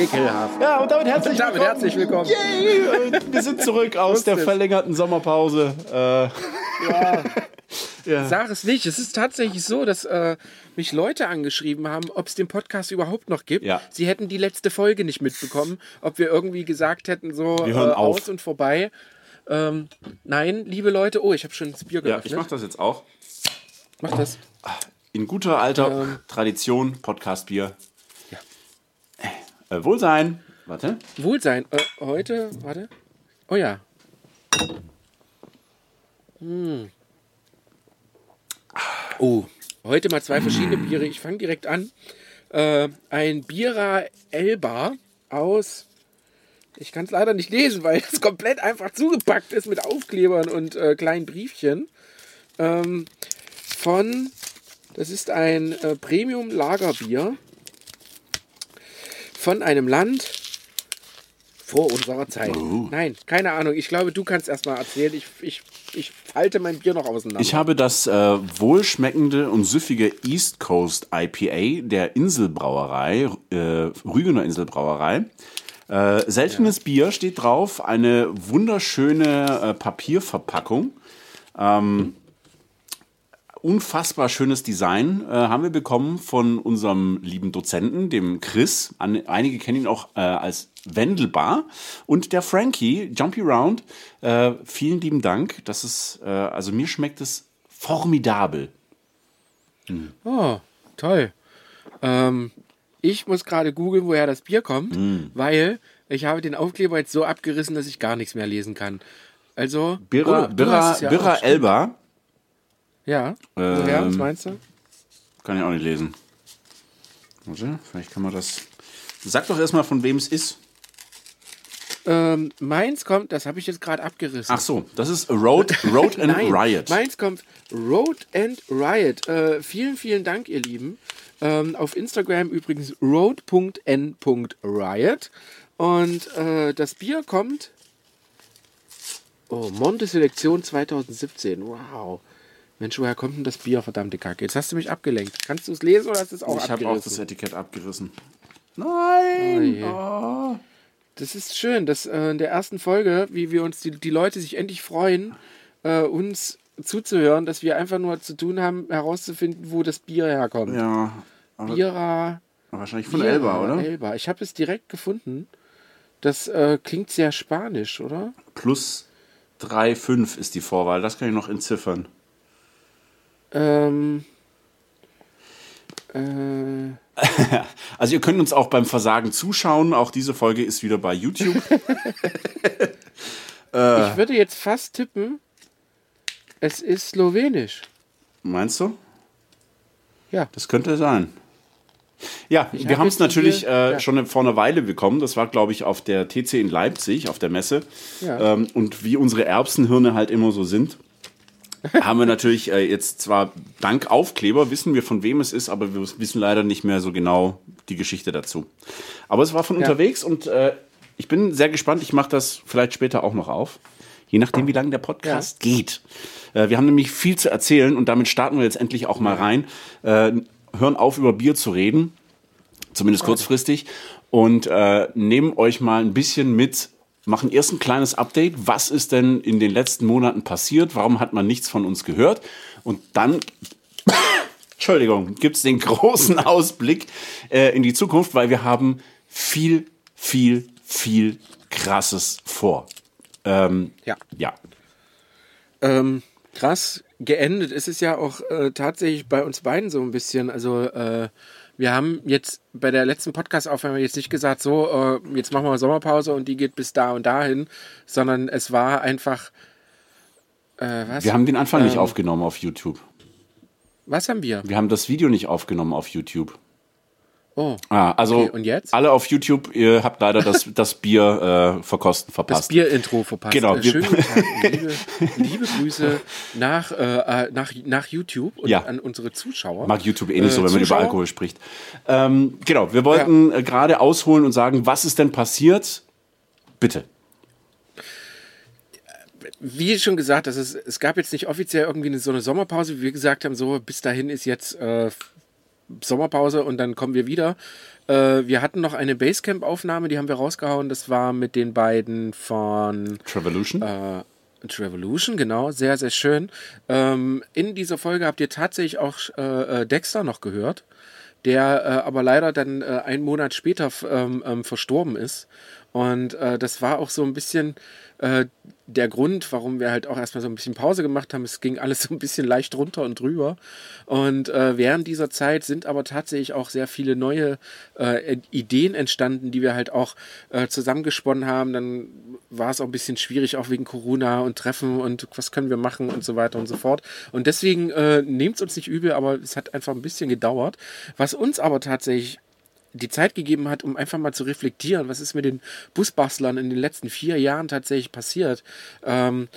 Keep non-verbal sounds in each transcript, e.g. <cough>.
Ekelhaft. Ja, und damit herzlich Damit willkommen. herzlich willkommen. Und Wir sind zurück aus der verlängerten Sommerpause. Äh, Sag es nicht. Es ist tatsächlich so, dass äh, mich Leute angeschrieben haben, ob es den Podcast überhaupt noch gibt. Ja. Sie hätten die letzte Folge nicht mitbekommen, ob wir irgendwie gesagt hätten, so äh, aus und vorbei. Ähm, nein, liebe Leute, oh, ich habe schon das Bier ja, geöffnet. ich mach das jetzt auch. Mach das. In guter alter Ähm. Tradition, Podcastbier. Äh, Wohlsein. Warte. Wohlsein. Äh, heute, warte. Oh ja. Hm. Oh, heute mal zwei verschiedene Biere. Ich fange direkt an. Äh, ein Bira Elba aus. Ich kann es leider nicht lesen, weil <laughs> es komplett einfach zugepackt ist mit Aufklebern und äh, kleinen Briefchen. Ähm, von, das ist ein äh, Premium-Lagerbier von einem Land vor unserer Zeit. Nein, keine Ahnung. Ich glaube, du kannst erst mal erzählen. Ich, ich, ich falte mein Bier noch auseinander. Ich habe das äh, wohlschmeckende und süffige East Coast IPA der Inselbrauerei, äh, Rügener Inselbrauerei. Äh, seltenes Bier steht drauf, eine wunderschöne äh, Papierverpackung. Ähm, unfassbar schönes Design äh, haben wir bekommen von unserem lieben Dozenten, dem Chris. An, einige kennen ihn auch äh, als Wendelbar. Und der Frankie, Jumpy Round. Äh, vielen lieben Dank. Das ist, äh, also mir schmeckt es formidabel. Oh, toll. Ähm, ich muss gerade googeln, woher das Bier kommt, Mm. weil ich habe den Aufkleber jetzt so abgerissen, dass ich gar nichts mehr lesen kann. Also, Birra, oh, Birra, ja Birra auch, Ja, was Ähm, meinst du? Kann ich auch nicht lesen. Warte, vielleicht kann man das. Sag doch erstmal, von wem es ist. Ähm, meins kommt, das habe ich jetzt gerade abgerissen. Ach so, das ist Road, Road and <laughs> Nein, Riot. meins kommt Road and Riot. Äh, vielen, vielen Dank, ihr Lieben. Ähm, auf Instagram übrigens road.n.riot. Und äh, das Bier kommt. Oh, Monte Selektion 2017. Wow. Mensch, woher kommt denn das Bier, verdammte Kacke? Jetzt hast du mich abgelenkt. Kannst du es lesen oder hast du es auch ich habe auch das abgerissen? Etikett abgerissen. Nein! je. Das ist schön, dass äh, in der ersten Folge, wie wir uns die, die Leute sich endlich freuen, äh, uns zuzuhören, dass wir einfach nur zu tun haben, herauszufinden, wo das Bier herkommt. Ja, aber Bira. wahrscheinlich von Bira Elba, oder? Elba. Ich habe es direkt gefunden. Das äh, klingt sehr spanisch, oder? Plus 3,5 ist die Vorwahl. Das kann ich noch entziffern. Ähm. Äh, <laughs> Also ihr könnt uns auch beim Versagen zuschauen. Auch diese Folge ist wieder bei YouTube. <laughs> ich würde jetzt fast tippen, es ist slowenisch. Meinst du? Ja. Das könnte sein. Ja, Ich wir hab haben es natürlich äh, ja. schon vor einer Weile bekommen. Das war, glaube ich, auf der TC in Leipzig, auf der Messe. Ja. Ähm, und wie unsere Erbsenhirne halt immer so sind, haben wir natürlich äh, jetzt zwar dank Aufkleber, wissen wir von wem es ist, aber wir wissen leider nicht mehr so genau die Geschichte dazu. Aber es war von unterwegs und äh, ich bin sehr gespannt. Ich mache das vielleicht später auch noch auf. Je nachdem, wie lange der Podcast geht. Äh, wir haben nämlich viel zu erzählen und damit starten wir jetzt endlich auch mal rein. Äh, hören auf, über Bier zu reden, zumindest kurzfristig, und äh, nehmen euch mal ein bisschen mit, machen erst ein kleines Update. Was ist denn in den letzten Monaten passiert? Warum hat man nichts von uns gehört? Und dann <coughs> Entschuldigung, gibt es den großen Ausblick äh, in die Zukunft, weil wir haben viel, viel, viel Krasses vor. Ähm, Ja. ja. Ähm, krass, geendet ist es ja auch äh, tatsächlich bei uns beiden so ein bisschen. Also äh, wir haben jetzt bei der letzten Podcast-Aufnahme jetzt nicht gesagt, so, äh, jetzt machen wir Sommerpause und die geht bis da und dahin, sondern es war einfach, äh, was? Wir haben den Anfang nicht Ähm. aufgenommen auf YouTube. was haben wir? Wir haben das Video nicht aufgenommen auf YouTube. Oh, Ah, also Okay, und jetzt? alle auf YouTube, ihr habt leider das, <laughs> das Bier äh, verkosten das verpasst. Bier-Intro verpasst. Genau, Äh, schönen guten Tag, liebe, liebe Grüße nach, äh, äh, nach, nach YouTube und Ja. an unsere Zuschauer. Mag YouTube eh nicht Äh, so, wenn man über Zuschauer? Alkohol spricht. Ähm, genau, wir wollten äh, gerade ausholen und sagen, was ist denn passiert? Bitte. wie schon gesagt, das ist, es gab jetzt nicht offiziell irgendwie eine, so eine Sommerpause, wie wir gesagt haben, so bis dahin ist jetzt äh, Sommerpause und dann kommen wir wieder. Äh, wir hatten noch eine Basecamp-Aufnahme, die haben wir rausgehauen. Das war mit den beiden von Trevolution. Äh, Revolution, genau, sehr, sehr schön. Ähm, in dieser Folge habt ihr tatsächlich auch äh, äh Dexter noch gehört, der äh, aber leider dann äh, einen Monat später ähm, ähm, verstorben ist. Und äh, das war auch so ein bisschen äh, der Grund, warum wir halt auch erstmal so ein bisschen Pause gemacht haben. Es ging alles <laughs> so ein bisschen leicht runter und drüber. Und äh, während dieser Zeit sind aber tatsächlich auch sehr viele neue äh, Ideen entstanden, die wir halt auch äh, zusammengesponnen haben. Dann war es auch ein bisschen schwierig, auch wegen Corona und Treffen und was können wir machen und so weiter und so fort. Und deswegen äh, nehmt es uns nicht übel, aber es hat einfach ein bisschen gedauert. Was uns aber tatsächlich die Zeit gegeben hat, um einfach mal zu reflektieren, was ist mit den Busbastlern in den letzten vier Jahren tatsächlich passiert. Ähm,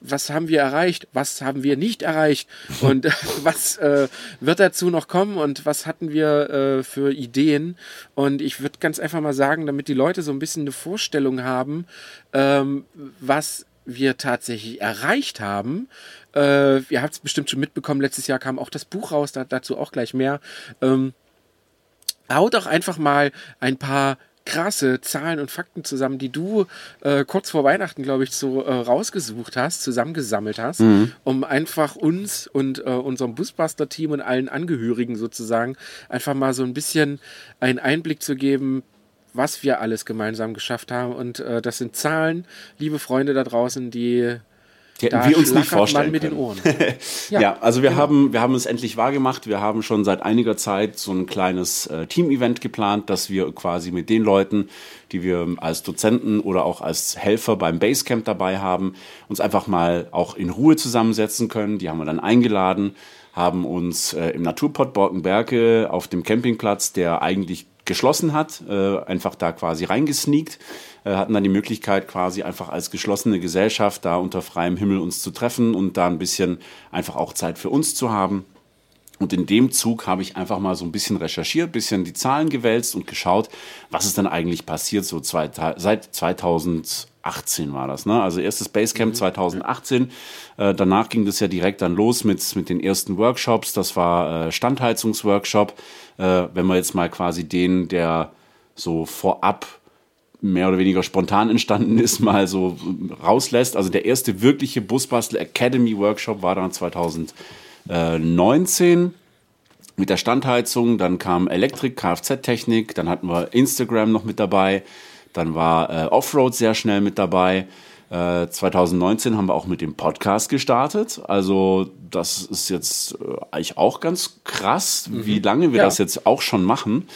was haben wir erreicht, was haben wir nicht erreicht und <laughs> <laughs> was äh, wird dazu noch kommen und was hatten wir äh, für Ideen. Und ich würde ganz einfach mal sagen, damit die Leute so ein bisschen eine Vorstellung haben, ähm, was wir tatsächlich erreicht haben. Äh, ihr habt es bestimmt schon mitbekommen, letztes Jahr kam auch das Buch raus, da, dazu auch gleich mehr. Ähm, hau doch einfach mal ein paar krasse Zahlen und Fakten zusammen, die du äh, kurz vor Weihnachten, glaube ich, so äh, rausgesucht hast, zusammengesammelt hast, mhm. um einfach uns und äh, unserem Busbuster-Team und allen Angehörigen sozusagen einfach mal so ein bisschen einen Einblick zu geben, was wir alles gemeinsam geschafft haben. Und äh, das sind Zahlen, liebe Freunde da draußen, die die hätten da wir uns nicht vorstellen mit können. den Ohren. <laughs> ja, ja, also wir genau. haben wir haben es endlich wahrgemacht. Wir haben schon seit einiger Zeit so ein kleines äh, Team-Event geplant, dass wir quasi mit den Leuten, die wir als Dozenten oder auch als Helfer beim Basecamp dabei haben, uns einfach mal auch in Ruhe zusammensetzen können. Die haben wir dann eingeladen, haben uns äh, im Naturport Borkenberge auf dem Campingplatz, der eigentlich geschlossen hat, äh, einfach da quasi reingesneakt äh, hatten dann die Möglichkeit, quasi einfach als geschlossene Gesellschaft da unter freiem Himmel uns zu treffen und da ein bisschen einfach auch Zeit für uns zu haben. Und in dem Zug habe ich einfach mal so ein bisschen recherchiert, ein bisschen die Zahlen gewälzt und geschaut, was ist denn eigentlich passiert, so zwei, seit 2018 war das, ne? Also erstes Basecamp mhm. 2018. Äh, danach ging das ja direkt dann los mit, mit den ersten Workshops. Das war äh, Standheizungsworkshop. Äh, wenn man jetzt mal quasi den, der so vorab mehr oder weniger spontan entstanden ist, mal so rauslässt. Also der erste wirkliche Busbastel Academy Workshop war dann 2019 mit der Standheizung. Dann kam Elektrik, Kfz-Technik, dann hatten wir Instagram noch mit dabei. Dann war äh, Offroad sehr schnell mit dabei. Äh, 2019 haben wir auch mit dem Podcast gestartet. Also das ist jetzt äh, eigentlich auch ganz krass, mhm. wie lange wir ja. das jetzt auch schon machen.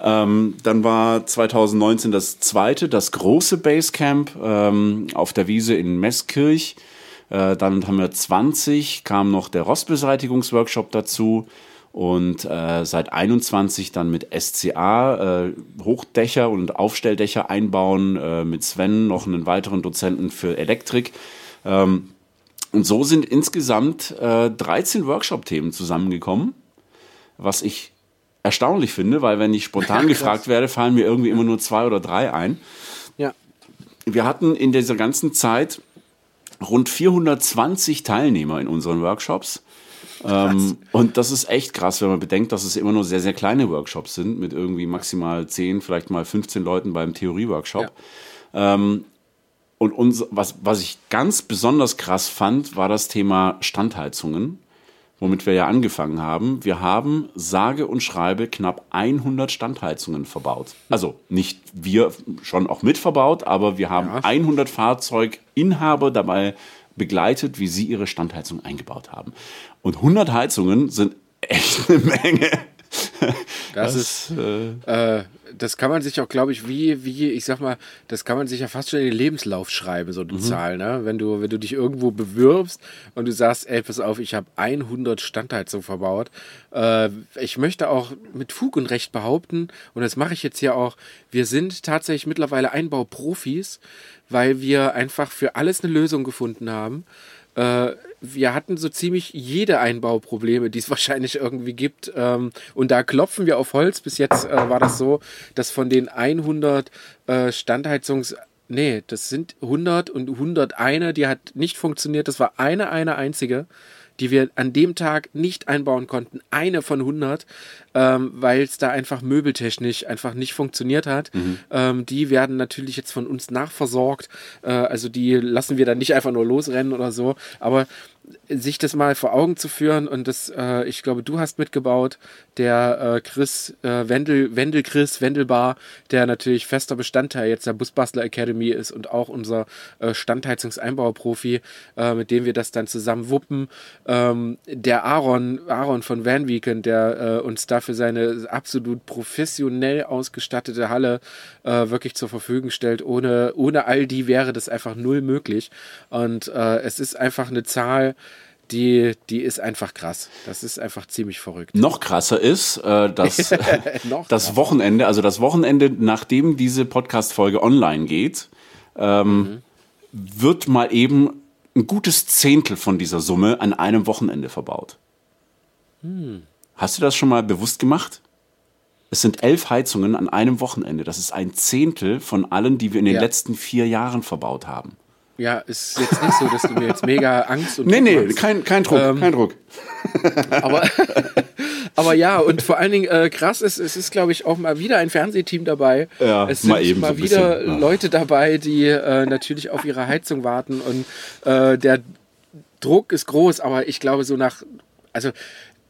Ähm, dann war 2019 das zweite, das große Basecamp ähm, auf der Wiese in Meßkirch. Äh, dann haben wir 20, kam noch der Rostbeseitigungsworkshop dazu. Und äh, seit 21 dann mit SCA äh, Hochdächer und Aufstelldächer einbauen, äh, mit Sven noch einen weiteren Dozenten für Elektrik. Ähm, und so sind insgesamt äh, 13 Workshop-Themen zusammengekommen, was ich erstaunlich finde, weil wenn ich spontan <laughs> gefragt werde, fallen mir irgendwie immer nur zwei oder drei ein. Ja. Wir hatten in dieser ganzen Zeit rund 420 Teilnehmer in unseren Workshops. Ähm, und das ist echt krass, wenn man bedenkt, dass es immer nur sehr, sehr kleine Workshops sind, mit irgendwie maximal 10, vielleicht mal 15 Leuten beim Theorie-Workshop. Ja. Ähm, und uns, was, was ich ganz besonders krass fand, war das Thema Standheizungen womit wir ja angefangen haben. Wir haben sage und schreibe knapp 100 Standheizungen verbaut. Also nicht wir schon auch mit verbaut, aber wir haben ja. 100 Fahrzeuginhaber dabei begleitet, wie sie ihre Standheizung eingebaut haben. Und 100 Heizungen sind echt eine Menge. Das, das ist, äh, äh, das kann man sich auch, glaube ich, wie, wie, ich sag mal, das kann man sich ja fast schon in den Lebenslauf schreiben, so die mhm. Zahl, ne? Wenn du, wenn du dich irgendwo bewirbst und du sagst, ey, pass auf, ich habe 100 Standheizungen verbaut. Äh, ich möchte auch mit Fug und Recht behaupten, und das mache ich jetzt hier auch, wir sind tatsächlich mittlerweile Einbauprofis, weil wir einfach für alles eine Lösung gefunden haben. Äh, wir hatten so ziemlich jede Einbauprobleme, die es <laughs> wahrscheinlich irgendwie gibt. Ähm, und da klopfen wir auf Holz. Bis jetzt äh, war das so, dass von den 100 äh, Standheizungs... Nee, das sind 100 und 101, die hat nicht funktioniert. Das war eine, eine einzige, die wir an dem Tag nicht einbauen konnten. Eine von 100, ähm, weil es da einfach möbeltechnisch einfach nicht funktioniert hat. Mhm. Ähm, die werden natürlich jetzt von uns nachversorgt. Äh, also die lassen wir dann nicht einfach nur losrennen oder so. Aber sich das mal vor Augen zu führen und das, äh, ich glaube, du hast mitgebaut, der äh, Chris äh, Wendel, Wendel Chris Wendelbar, der natürlich fester Bestandteil jetzt der Busbastler Academy ist und auch unser äh, Standheizungseinbauprofi, äh, mit dem wir das dann zusammen wuppen. Ähm, der Aaron, Aaron von Van Weekend, der äh, uns dafür seine absolut professionell ausgestattete Halle äh, wirklich zur Verfügung stellt. Ohne, ohne all die wäre das einfach null möglich. Und äh, es ist einfach eine Zahl, die, die ist einfach krass. Das ist einfach ziemlich verrückt. Noch krasser ist, äh, dass <laughs> <laughs> das. Wochenende, also das Wochenende, nachdem diese Podcast-Folge online geht, ähm, wird mal eben ein gutes Zehntel von dieser Summe an einem Wochenende verbaut. Hast du das schon mal bewusst gemacht? Es sind elf Heizungen an einem Wochenende. Das ist ein Zehntel von allen, die wir in den Ja. letzten vier Jahren verbaut haben. Ja, ist jetzt nicht so, dass du mir jetzt mega Angst und Nee, Druck nee, machst. kein, kein Druck, Ähm, kein Druck. aber, <laughs> aber ja, und vor allen Dingen äh, krass ist, es ist, glaube ich, auch mal wieder ein Fernsehteam dabei. Ja, es sind mal eben so mal ein wieder bisschen, ja. Leute dabei, die äh, natürlich auf ihre Heizung warten und äh, der Druck ist groß, aber ich glaube so nach, also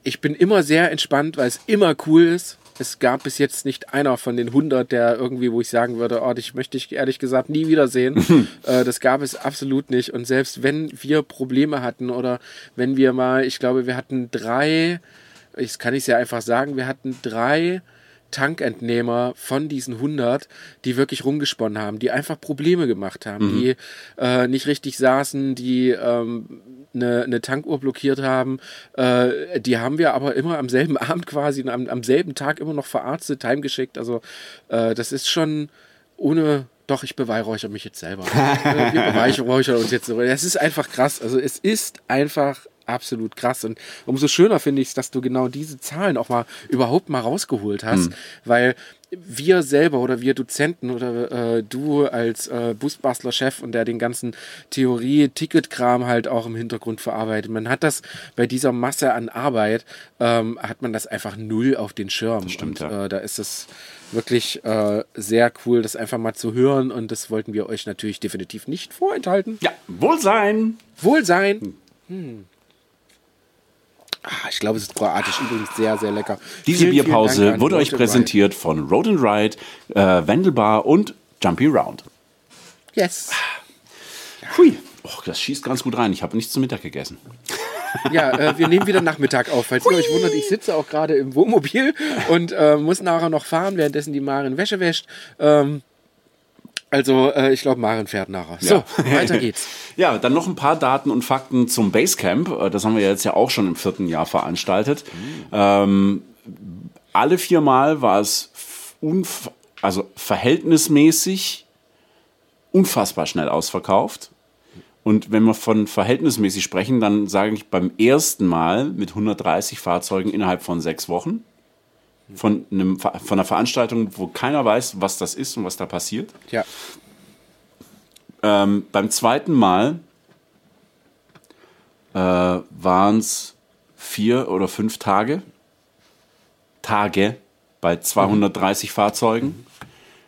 ich bin immer sehr entspannt, weil es immer cool ist. Es gab bis jetzt nicht einer von den 100, der irgendwie, wo ich sagen würde, oh, dich möchte ich ehrlich gesagt nie wiedersehen. <laughs> äh, das gab es absolut nicht. Und selbst wenn wir Probleme hatten oder wenn wir mal, ich glaube, wir hatten drei, ich kann ich ja einfach sagen, wir hatten drei Tankentnehmer von diesen 100, die wirklich rumgesponnen haben, die einfach Probleme gemacht haben, die äh, nicht richtig saßen, die ähm, eine, eine Tankuhr blockiert haben. Äh, die haben wir aber immer am selben <laughs> Abend quasi, am, am selben Tag immer noch verarztet, heimgeschickt. Also äh, das ist schon ohne... Doch, ich beweihräuchere mich jetzt selber. <laughs> Äh, Wir beweihräuchern uns jetzt so. Es ist einfach krass. Also es ist einfach absolut krass. Und umso schöner finde ich es, dass du genau diese Zahlen auch mal überhaupt mal rausgeholt hast, weil wir selber oder wir Dozenten oder äh, du als äh, Busbastler-Chef und der den ganzen Theorie-Ticket-Kram halt auch im Hintergrund verarbeitet, man hat das bei dieser Masse an Arbeit, ähm, hat man das einfach null auf den Schirm. stimmt, und ja. äh, da ist es wirklich äh, sehr cool, das einfach mal zu hören und das wollten wir euch natürlich definitiv nicht vorenthalten. Ja, Wohlsein. Wohlsein. Hm. Ah, ich glaube, es ist kroatisch übrigens sehr, sehr lecker. Diese Vielen, vielen Bierpause an wurde euch präsentiert von Road and Ride, äh, Wendelbar und Jumpy Round. Ride. Yes. Hui. Oh, das schießt ganz gut rein. Ich habe nichts zum Mittag gegessen. Ja, äh, wir nehmen wieder Nachmittag auf. Falls ihr euch wundert, ich sitze auch gerade im Wohnmobil und äh, muss nachher noch fahren, währenddessen die Maren Wäsche wäscht. Ähm, also, äh, ich glaube, Maren fährt nachher. So, weiter geht's. <laughs> Ja, dann noch ein paar Daten und Fakten zum Basecamp. Äh, Das haben wir jetzt ja auch schon im vierten Jahr veranstaltet. Ähm, alle viermal war es also verhältnismäßig unfassbar schnell ausverkauft. Und wenn wir von verhältnismäßig sprechen, dann sage ich beim ersten Mal mit 130 Fahrzeugen innerhalb von sechs Wochen. Von, einem, von einer Veranstaltung, wo keiner weiß, was das ist und was da passiert. Ja, Ähm, beim zweiten Mal äh, waren es vier oder fünf Tage. Tage bei 230 Fahrzeugen.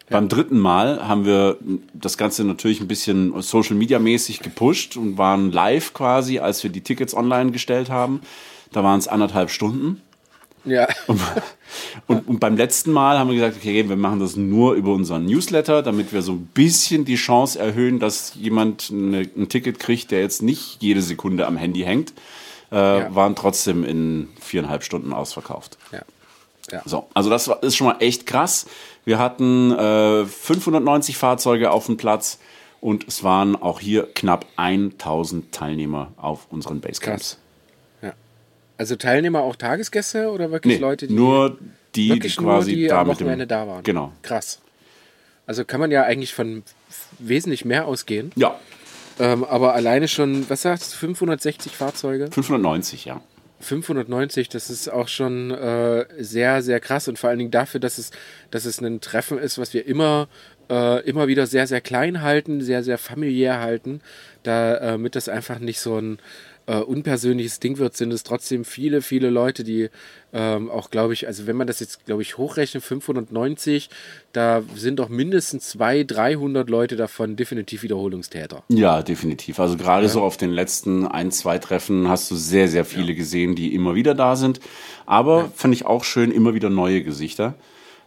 Beim dritten Mal haben wir das Ganze natürlich ein bisschen Social Media mäßig gepusht und waren live quasi, als wir die Tickets online gestellt haben. Da waren es anderthalb Stunden. Ja. Und, und beim letzten Mal haben wir gesagt, okay, wir machen das nur über unseren Newsletter, damit wir so ein bisschen die Chance erhöhen, dass jemand eine, ein Ticket kriegt, der jetzt nicht jede Sekunde am Handy hängt. Äh, Ja. Waren trotzdem in viereinhalb Stunden ausverkauft. ja. ja. So, also das war, ist schon mal echt krass. Wir hatten äh, 590 Fahrzeuge auf dem Platz und es waren auch hier knapp 1000 Teilnehmer auf unseren Basecamps. Krass. Also Teilnehmer auch Tagesgäste oder wirklich Nee, Leute, die nur die, wirklich die quasi nur die da am mit dem, Wochenende da waren? Genau. Krass. Also kann man ja eigentlich von wesentlich mehr ausgehen. Ja, Ähm, aber alleine schon, was sagst du, 560 Fahrzeuge? 590, ja. 590, das ist auch schon äh, sehr, sehr krass und vor allen Dingen dafür, dass es, dass es ein Treffen ist, was wir immer, äh, immer wieder sehr, sehr klein halten, sehr, sehr familiär halten, damit das einfach nicht so ein äh, unpersönliches Ding wird, sind es trotzdem viele, viele Leute, die ähm, auch, glaube ich, also wenn man das jetzt, glaube ich, hochrechnet, 590, da sind doch mindestens 200, 300 Leute davon definitiv Wiederholungstäter. Ja, definitiv. Also gerade ja. so auf den letzten ein, zwei Treffen hast du sehr, sehr viele ja. gesehen, die immer wieder da sind. Aber ja. fand ich auch schön, immer wieder neue Gesichter.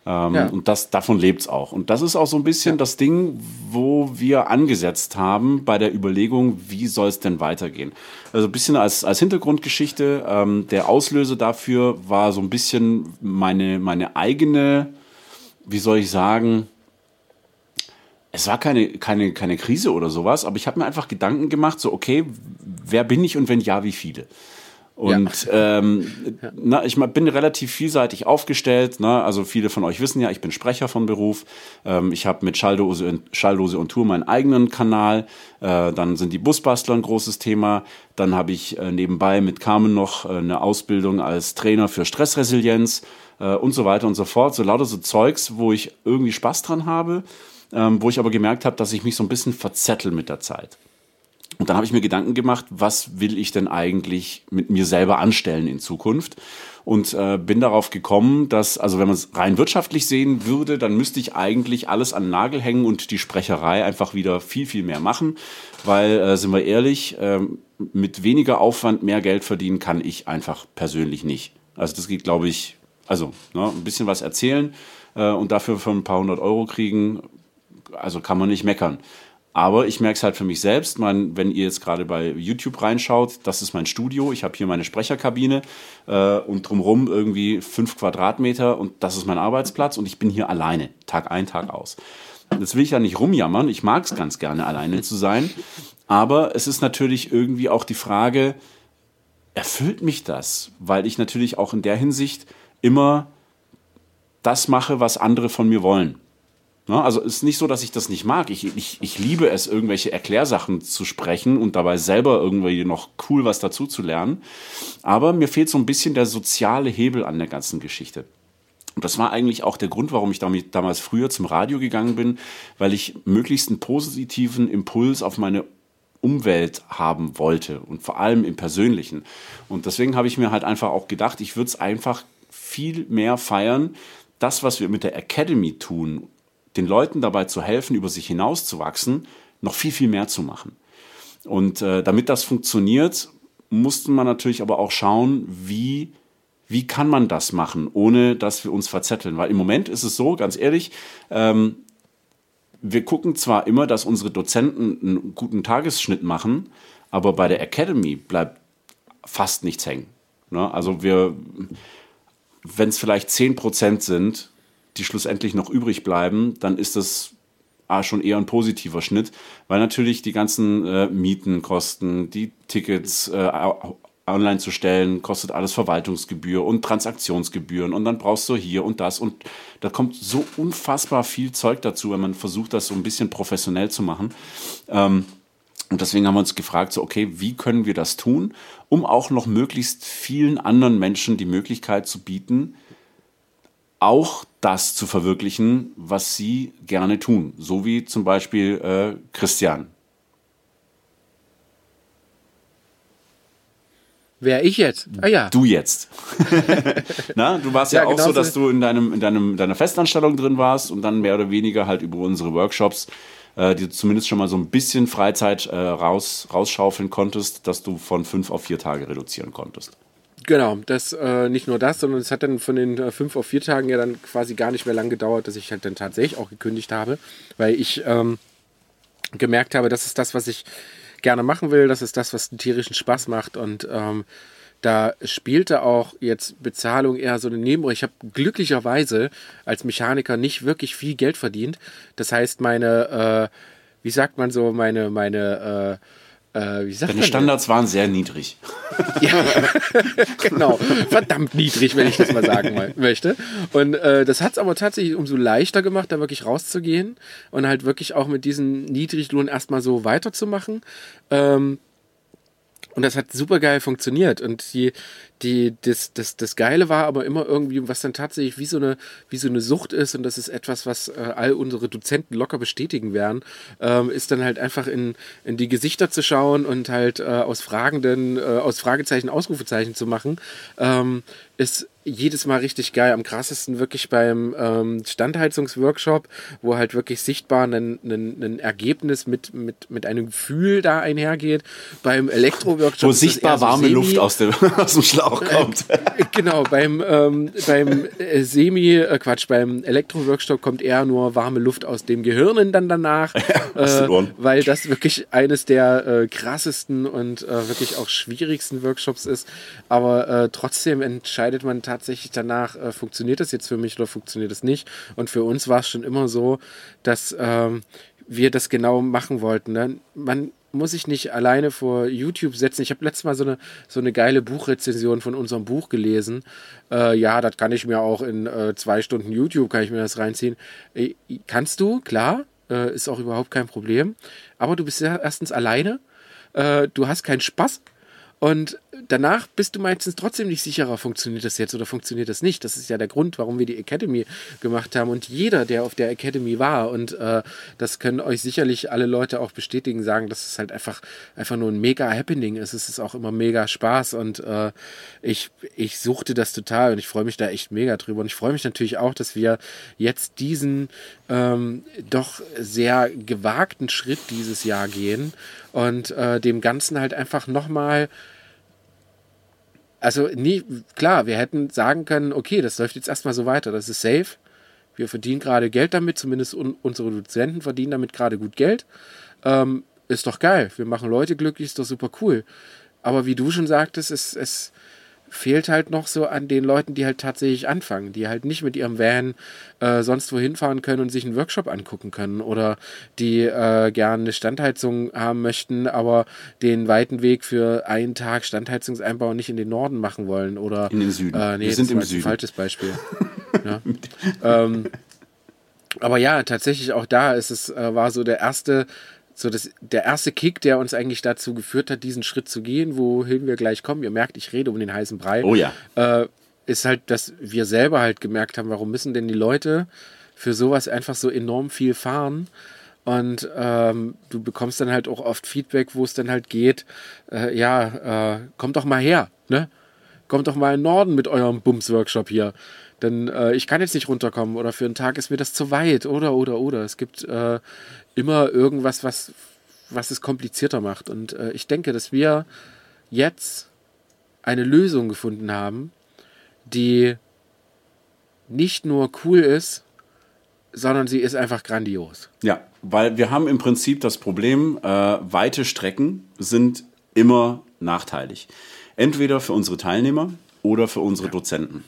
Ähm, ja. Und das, davon lebt es auch. Und das ist auch so ein bisschen ja. das Ding, wo wir angesetzt haben bei der Überlegung, wie soll es denn weitergehen. Also ein bisschen als, als Hintergrundgeschichte, ähm, der Auslöser dafür war so ein bisschen meine, meine eigene, wie soll ich sagen, es war keine, keine, keine Krise oder sowas, aber ich habe mir einfach Gedanken gemacht, so, okay, wer bin ich und wenn ja, wie viele? Und ja. ähm. Na, ich bin relativ vielseitig aufgestellt. Ne? Also viele von euch wissen ja, ich bin Sprecher von Beruf. Ähm, ich habe mit Schalldose, Schalldose und Tour meinen eigenen Kanal. Äh, dann sind die Busbastler ein großes Thema. Dann habe ich äh, nebenbei mit Carmen noch äh, eine Ausbildung als Trainer für Stressresilienz äh, und so weiter und so fort. So lauter so Zeugs, wo ich irgendwie Spaß dran habe, ähm, wo ich aber gemerkt habe, dass ich mich so ein bisschen verzettel mit der Zeit. Und dann habe ich mir Gedanken gemacht, was will ich denn eigentlich mit mir selber anstellen in Zukunft? Und äh, bin darauf gekommen, dass, also wenn man es rein wirtschaftlich sehen würde, dann müsste ich eigentlich alles an den Nagel hängen und die Sprecherei einfach wieder viel, viel mehr machen. Weil, äh, sind wir ehrlich, äh, mit weniger Aufwand mehr Geld verdienen kann ich einfach persönlich nicht. Also das geht, glaube ich, also ne, ein bisschen was erzählen äh, und dafür für ein paar hundert Euro kriegen, also kann man nicht meckern. Aber ich merke es halt für mich selbst. Mein, wenn ihr jetzt gerade bei YouTube reinschaut, das ist mein Studio. Ich habe hier meine Sprecherkabine äh, und drumherum irgendwie fünf Quadratmeter und das ist mein Arbeitsplatz und ich bin hier alleine, Tag ein, Tag aus. Das will ich ja nicht rumjammern. Ich mag es ganz gerne, alleine zu sein. Aber es ist natürlich irgendwie auch die Frage, erfüllt mich das? Weil ich natürlich auch in der Hinsicht immer das mache, was andere von mir wollen. Ne? Also ist nicht so, dass ich das nicht mag. Ich, ich, ich liebe es, irgendwelche Erklärsachen zu sprechen und dabei selber irgendwie noch cool was dazu zu lernen. Aber mir fehlt so ein bisschen der soziale Hebel an der ganzen Geschichte. Und das war eigentlich auch der Grund, warum ich damit, damals früher zum Radio gegangen bin, weil ich möglichst einen positiven Impuls auf meine Umwelt haben wollte und vor allem im Persönlichen. Und deswegen habe ich mir halt einfach auch gedacht, ich würde es einfach viel mehr feiern, das, was wir mit der Academy tun, den Leuten dabei zu helfen, über sich hinauszuwachsen, noch viel, viel mehr zu machen. Und äh, damit das funktioniert, musste man natürlich aber auch schauen, wie, wie kann man das machen, ohne dass wir uns verzetteln. Weil im Moment ist es so, ganz ehrlich, ähm, wir gucken zwar immer, dass unsere Dozenten einen guten Tagesschnitt machen, aber bei der Academy bleibt fast nichts hängen. Ne? Also wir, wenn es vielleicht 10% sind, die schlussendlich noch übrig bleiben, dann ist das ah, schon eher ein positiver Schnitt, weil natürlich die ganzen äh, Mietenkosten, die Tickets äh, online zu stellen, kostet alles Verwaltungsgebühr und Transaktionsgebühren und dann brauchst du hier und das und da kommt so unfassbar viel Zeug dazu, wenn man versucht, das so ein bisschen professionell zu machen. Ähm, und deswegen haben wir uns gefragt, so, okay, wie können wir das tun, um auch noch möglichst vielen anderen Menschen die Möglichkeit zu bieten, auch das zu verwirklichen, was sie gerne tun. So wie zum Beispiel äh, Christian. Wer ich jetzt? Ah ja. Du jetzt. <laughs> Na, du warst ja, ja auch genau so, dass du in deinem, in deinem, deiner Festanstellung drin warst und dann mehr oder weniger halt über unsere Workshops äh, die zumindest schon mal so ein bisschen Freizeit äh, raus, rausschaufeln konntest, dass du von fünf auf vier Tage reduzieren konntest. Genau, das äh, nicht nur das, sondern es hat dann von den äh, fünf auf vier Tagen ja dann quasi gar nicht mehr lang gedauert, dass ich halt dann tatsächlich auch gekündigt habe, weil ich ähm, gemerkt habe, das ist das, was ich gerne machen will, das ist das, was den tierischen Spaß macht und ähm, da spielte auch jetzt Bezahlung eher so eine Nebenrolle. Ich habe glücklicherweise als Mechaniker nicht wirklich viel Geld verdient. Das heißt, meine, äh, wie sagt man so, meine, meine äh, äh, wie sagt Deine Standards das? waren sehr niedrig. <laughs> ja, genau. Verdammt niedrig, wenn ich das mal sagen möchte. Und äh, das hat es aber tatsächlich umso leichter gemacht, da wirklich rauszugehen und halt wirklich auch mit diesem Niedriglohn erstmal so weiterzumachen. Ähm, Und das hat super geil funktioniert. Und die, die, das, das, das Geile war aber immer irgendwie, was dann tatsächlich wie so eine, wie so eine Sucht ist, und das ist etwas, was äh, all unsere Dozenten locker bestätigen werden, ähm, ist dann halt einfach in, in die Gesichter zu schauen und halt äh, aus Fragenden, äh, aus Fragezeichen Ausrufezeichen zu machen, ähm, ist jedes Mal richtig geil. Am krassesten wirklich beim ähm, Standheizungsworkshop, wo halt wirklich sichtbar ein, ein, ein Ergebnis mit, mit, mit einem Gefühl da einhergeht. Beim Elektroworkshop. Wo sichtbar warme Semi Luft aus dem, <laughs> aus dem Schlauch kommt. Äh, <laughs> genau, beim, ähm, beim äh, Semi, äh, Quatsch, beim Elektroworkshop kommt eher nur warme Luft aus dem Gehirn dann danach. <laughs> äh, weil das wirklich eines der äh, krassesten und äh, wirklich auch schwierigsten Workshops ist. Aber trotzdem entscheidet man tatsächlich, danach, funktioniert das jetzt für mich oder funktioniert das nicht. Und für uns war es schon immer so, dass ähm, wir das genau machen wollten. Ne? Man muss sich nicht alleine vor YouTube setzen. Ich habe letztes Mal so eine, so eine geile Buchrezension von unserem Buch gelesen. Äh, ja, das kann ich mir auch in äh, zwei Stunden YouTube, kann ich mir das reinziehen. Äh, kannst du, klar, äh, ist auch überhaupt kein Problem. Aber du bist ja erstens alleine, äh, du hast keinen Spaß und danach bist du meistens trotzdem nicht sicherer, funktioniert das jetzt oder funktioniert das nicht. Das ist ja der Grund, warum wir die Academy gemacht haben. Und jeder, der auf der Academy war, und äh, das können euch sicherlich alle Leute auch bestätigen, sagen, dass es halt einfach, einfach nur ein mega Happening ist. Es ist auch immer mega Spaß und äh, ich, ich suchte das total und ich freue mich da echt mega drüber. Und ich freue mich natürlich auch, dass wir jetzt diesen ähm, doch sehr gewagten Schritt dieses Jahr gehen und äh, dem Ganzen halt einfach nochmal also nie, klar, wir hätten sagen können, okay, das läuft jetzt erstmal so weiter, das ist safe. Wir verdienen gerade Geld damit, zumindest un unsere Dozenten verdienen damit gerade gut Geld. Ähm, ist doch geil, wir machen Leute glücklich, ist doch super cool. Aber wie du schon sagtest, es, es, fehlt halt noch so an den Leuten, die halt tatsächlich anfangen, die halt nicht mit ihrem Van äh, sonst wohin fahren können und sich einen Workshop angucken können oder die äh, gerne eine Standheizung haben möchten, aber den weiten Weg für einen Tag Standheizungseinbau nicht in den Norden machen wollen oder in den Süden. Äh, nee, Wir sind im Süden. Ein falsches Beispiel. <laughs> ja. ähm, aber ja, tatsächlich auch da ist es äh, war so der erste so das, der erste Kick, der uns eigentlich dazu geführt hat, diesen Schritt zu gehen, wohin wir gleich kommen. Ihr merkt, ich rede um den heißen Brei. Oh ja. Äh, ist halt, dass wir selber halt gemerkt haben, warum müssen denn die Leute für sowas einfach so enorm viel fahren? Und ähm, du bekommst dann halt auch oft Feedback, wo es dann halt geht, äh, ja, äh, kommt doch mal her, ne? Kommt doch mal in den Norden mit eurem Bums-Workshop hier. Denn äh, ich kann jetzt nicht runterkommen oder für einen Tag ist mir das zu weit oder oder oder. Es gibt äh, immer irgendwas, was, was es komplizierter macht. Und äh, ich denke, dass wir jetzt eine Lösung gefunden haben, die nicht nur cool ist, sondern sie ist einfach grandios. Ja, weil wir haben im Prinzip das Problem, äh, weite Strecken sind immer nachteilig. Entweder für unsere Teilnehmer oder für unsere ja. Dozenten.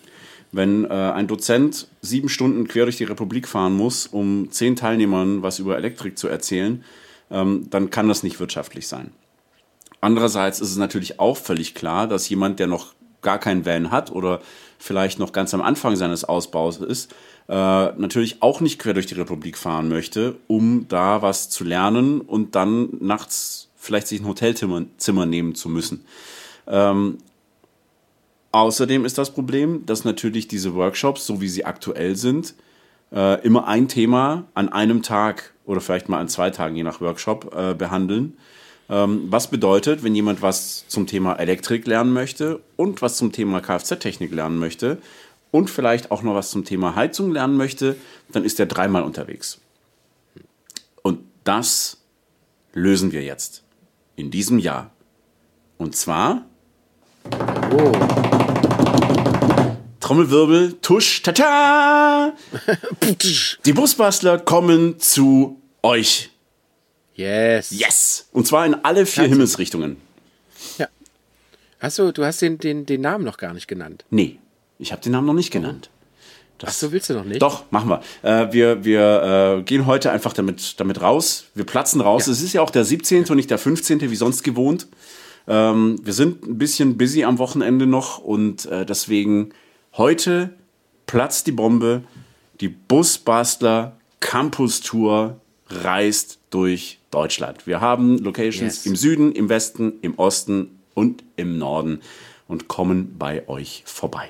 Wenn äh, ein Dozent sieben Stunden quer durch die Republik fahren muss, um zehn Teilnehmern was über Elektrik zu erzählen, ähm, dann kann das nicht wirtschaftlich sein. Andererseits ist es natürlich auch völlig klar, dass jemand, der noch gar keinen Van hat oder vielleicht noch ganz am Anfang seines Ausbaus ist, äh, natürlich auch nicht quer durch die Republik fahren möchte, um da was zu lernen und dann nachts vielleicht sich ein Hotelzimmer nehmen zu müssen. Ähm, Außerdem ist das Problem, dass natürlich diese Workshops, so wie sie aktuell sind, äh, immer ein Thema an einem Tag oder vielleicht mal an zwei Tagen, je nach Workshop, äh, behandeln. Ähm, was bedeutet, wenn jemand was zum Thema Elektrik lernen möchte und was zum Thema Kfz-Technik lernen möchte und vielleicht auch noch was zum Thema Heizung lernen möchte, dann ist er dreimal unterwegs. Und das lösen wir jetzt in diesem Jahr. Und zwar. Oh. Trommelwirbel, Tusch, tata! Die Busbastler kommen zu euch. Yes. Yes. Und zwar in alle vier Kannst Himmelsrichtungen. Ja. Hast du, du hast den, den, den Namen noch gar nicht genannt. Nee, ich habe den Namen noch nicht genannt. Das, Ach so, willst du noch nicht? Doch, machen wir. Äh, wir wir äh, gehen heute einfach damit, damit raus. Wir platzen raus. Ja. Es ist ja auch der 17. und nicht der 15., wie sonst gewohnt. Ähm, wir sind ein bisschen busy am Wochenende noch und äh, deswegen Heute platzt die Bombe. Die Busbastler Campus Tour reist durch Deutschland. Wir haben Locations yes. im Süden, im Westen, im Osten und im Norden und kommen bei euch vorbei.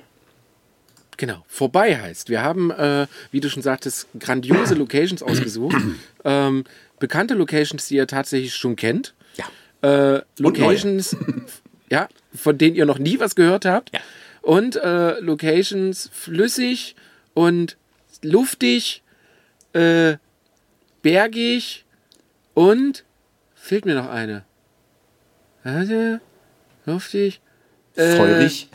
Genau, vorbei heißt. Wir haben, äh, wie du schon sagtest, grandiose Locations ausgesucht. <clears throat> Ähm, bekannte Locations, die ihr tatsächlich schon kennt. Ja. Äh, Locations, ja, von denen ihr noch nie was gehört habt. Ja. Und äh, Locations flüssig und luftig, äh, bergig und fehlt mir noch eine. Warte, luftig. Äh, Feurig.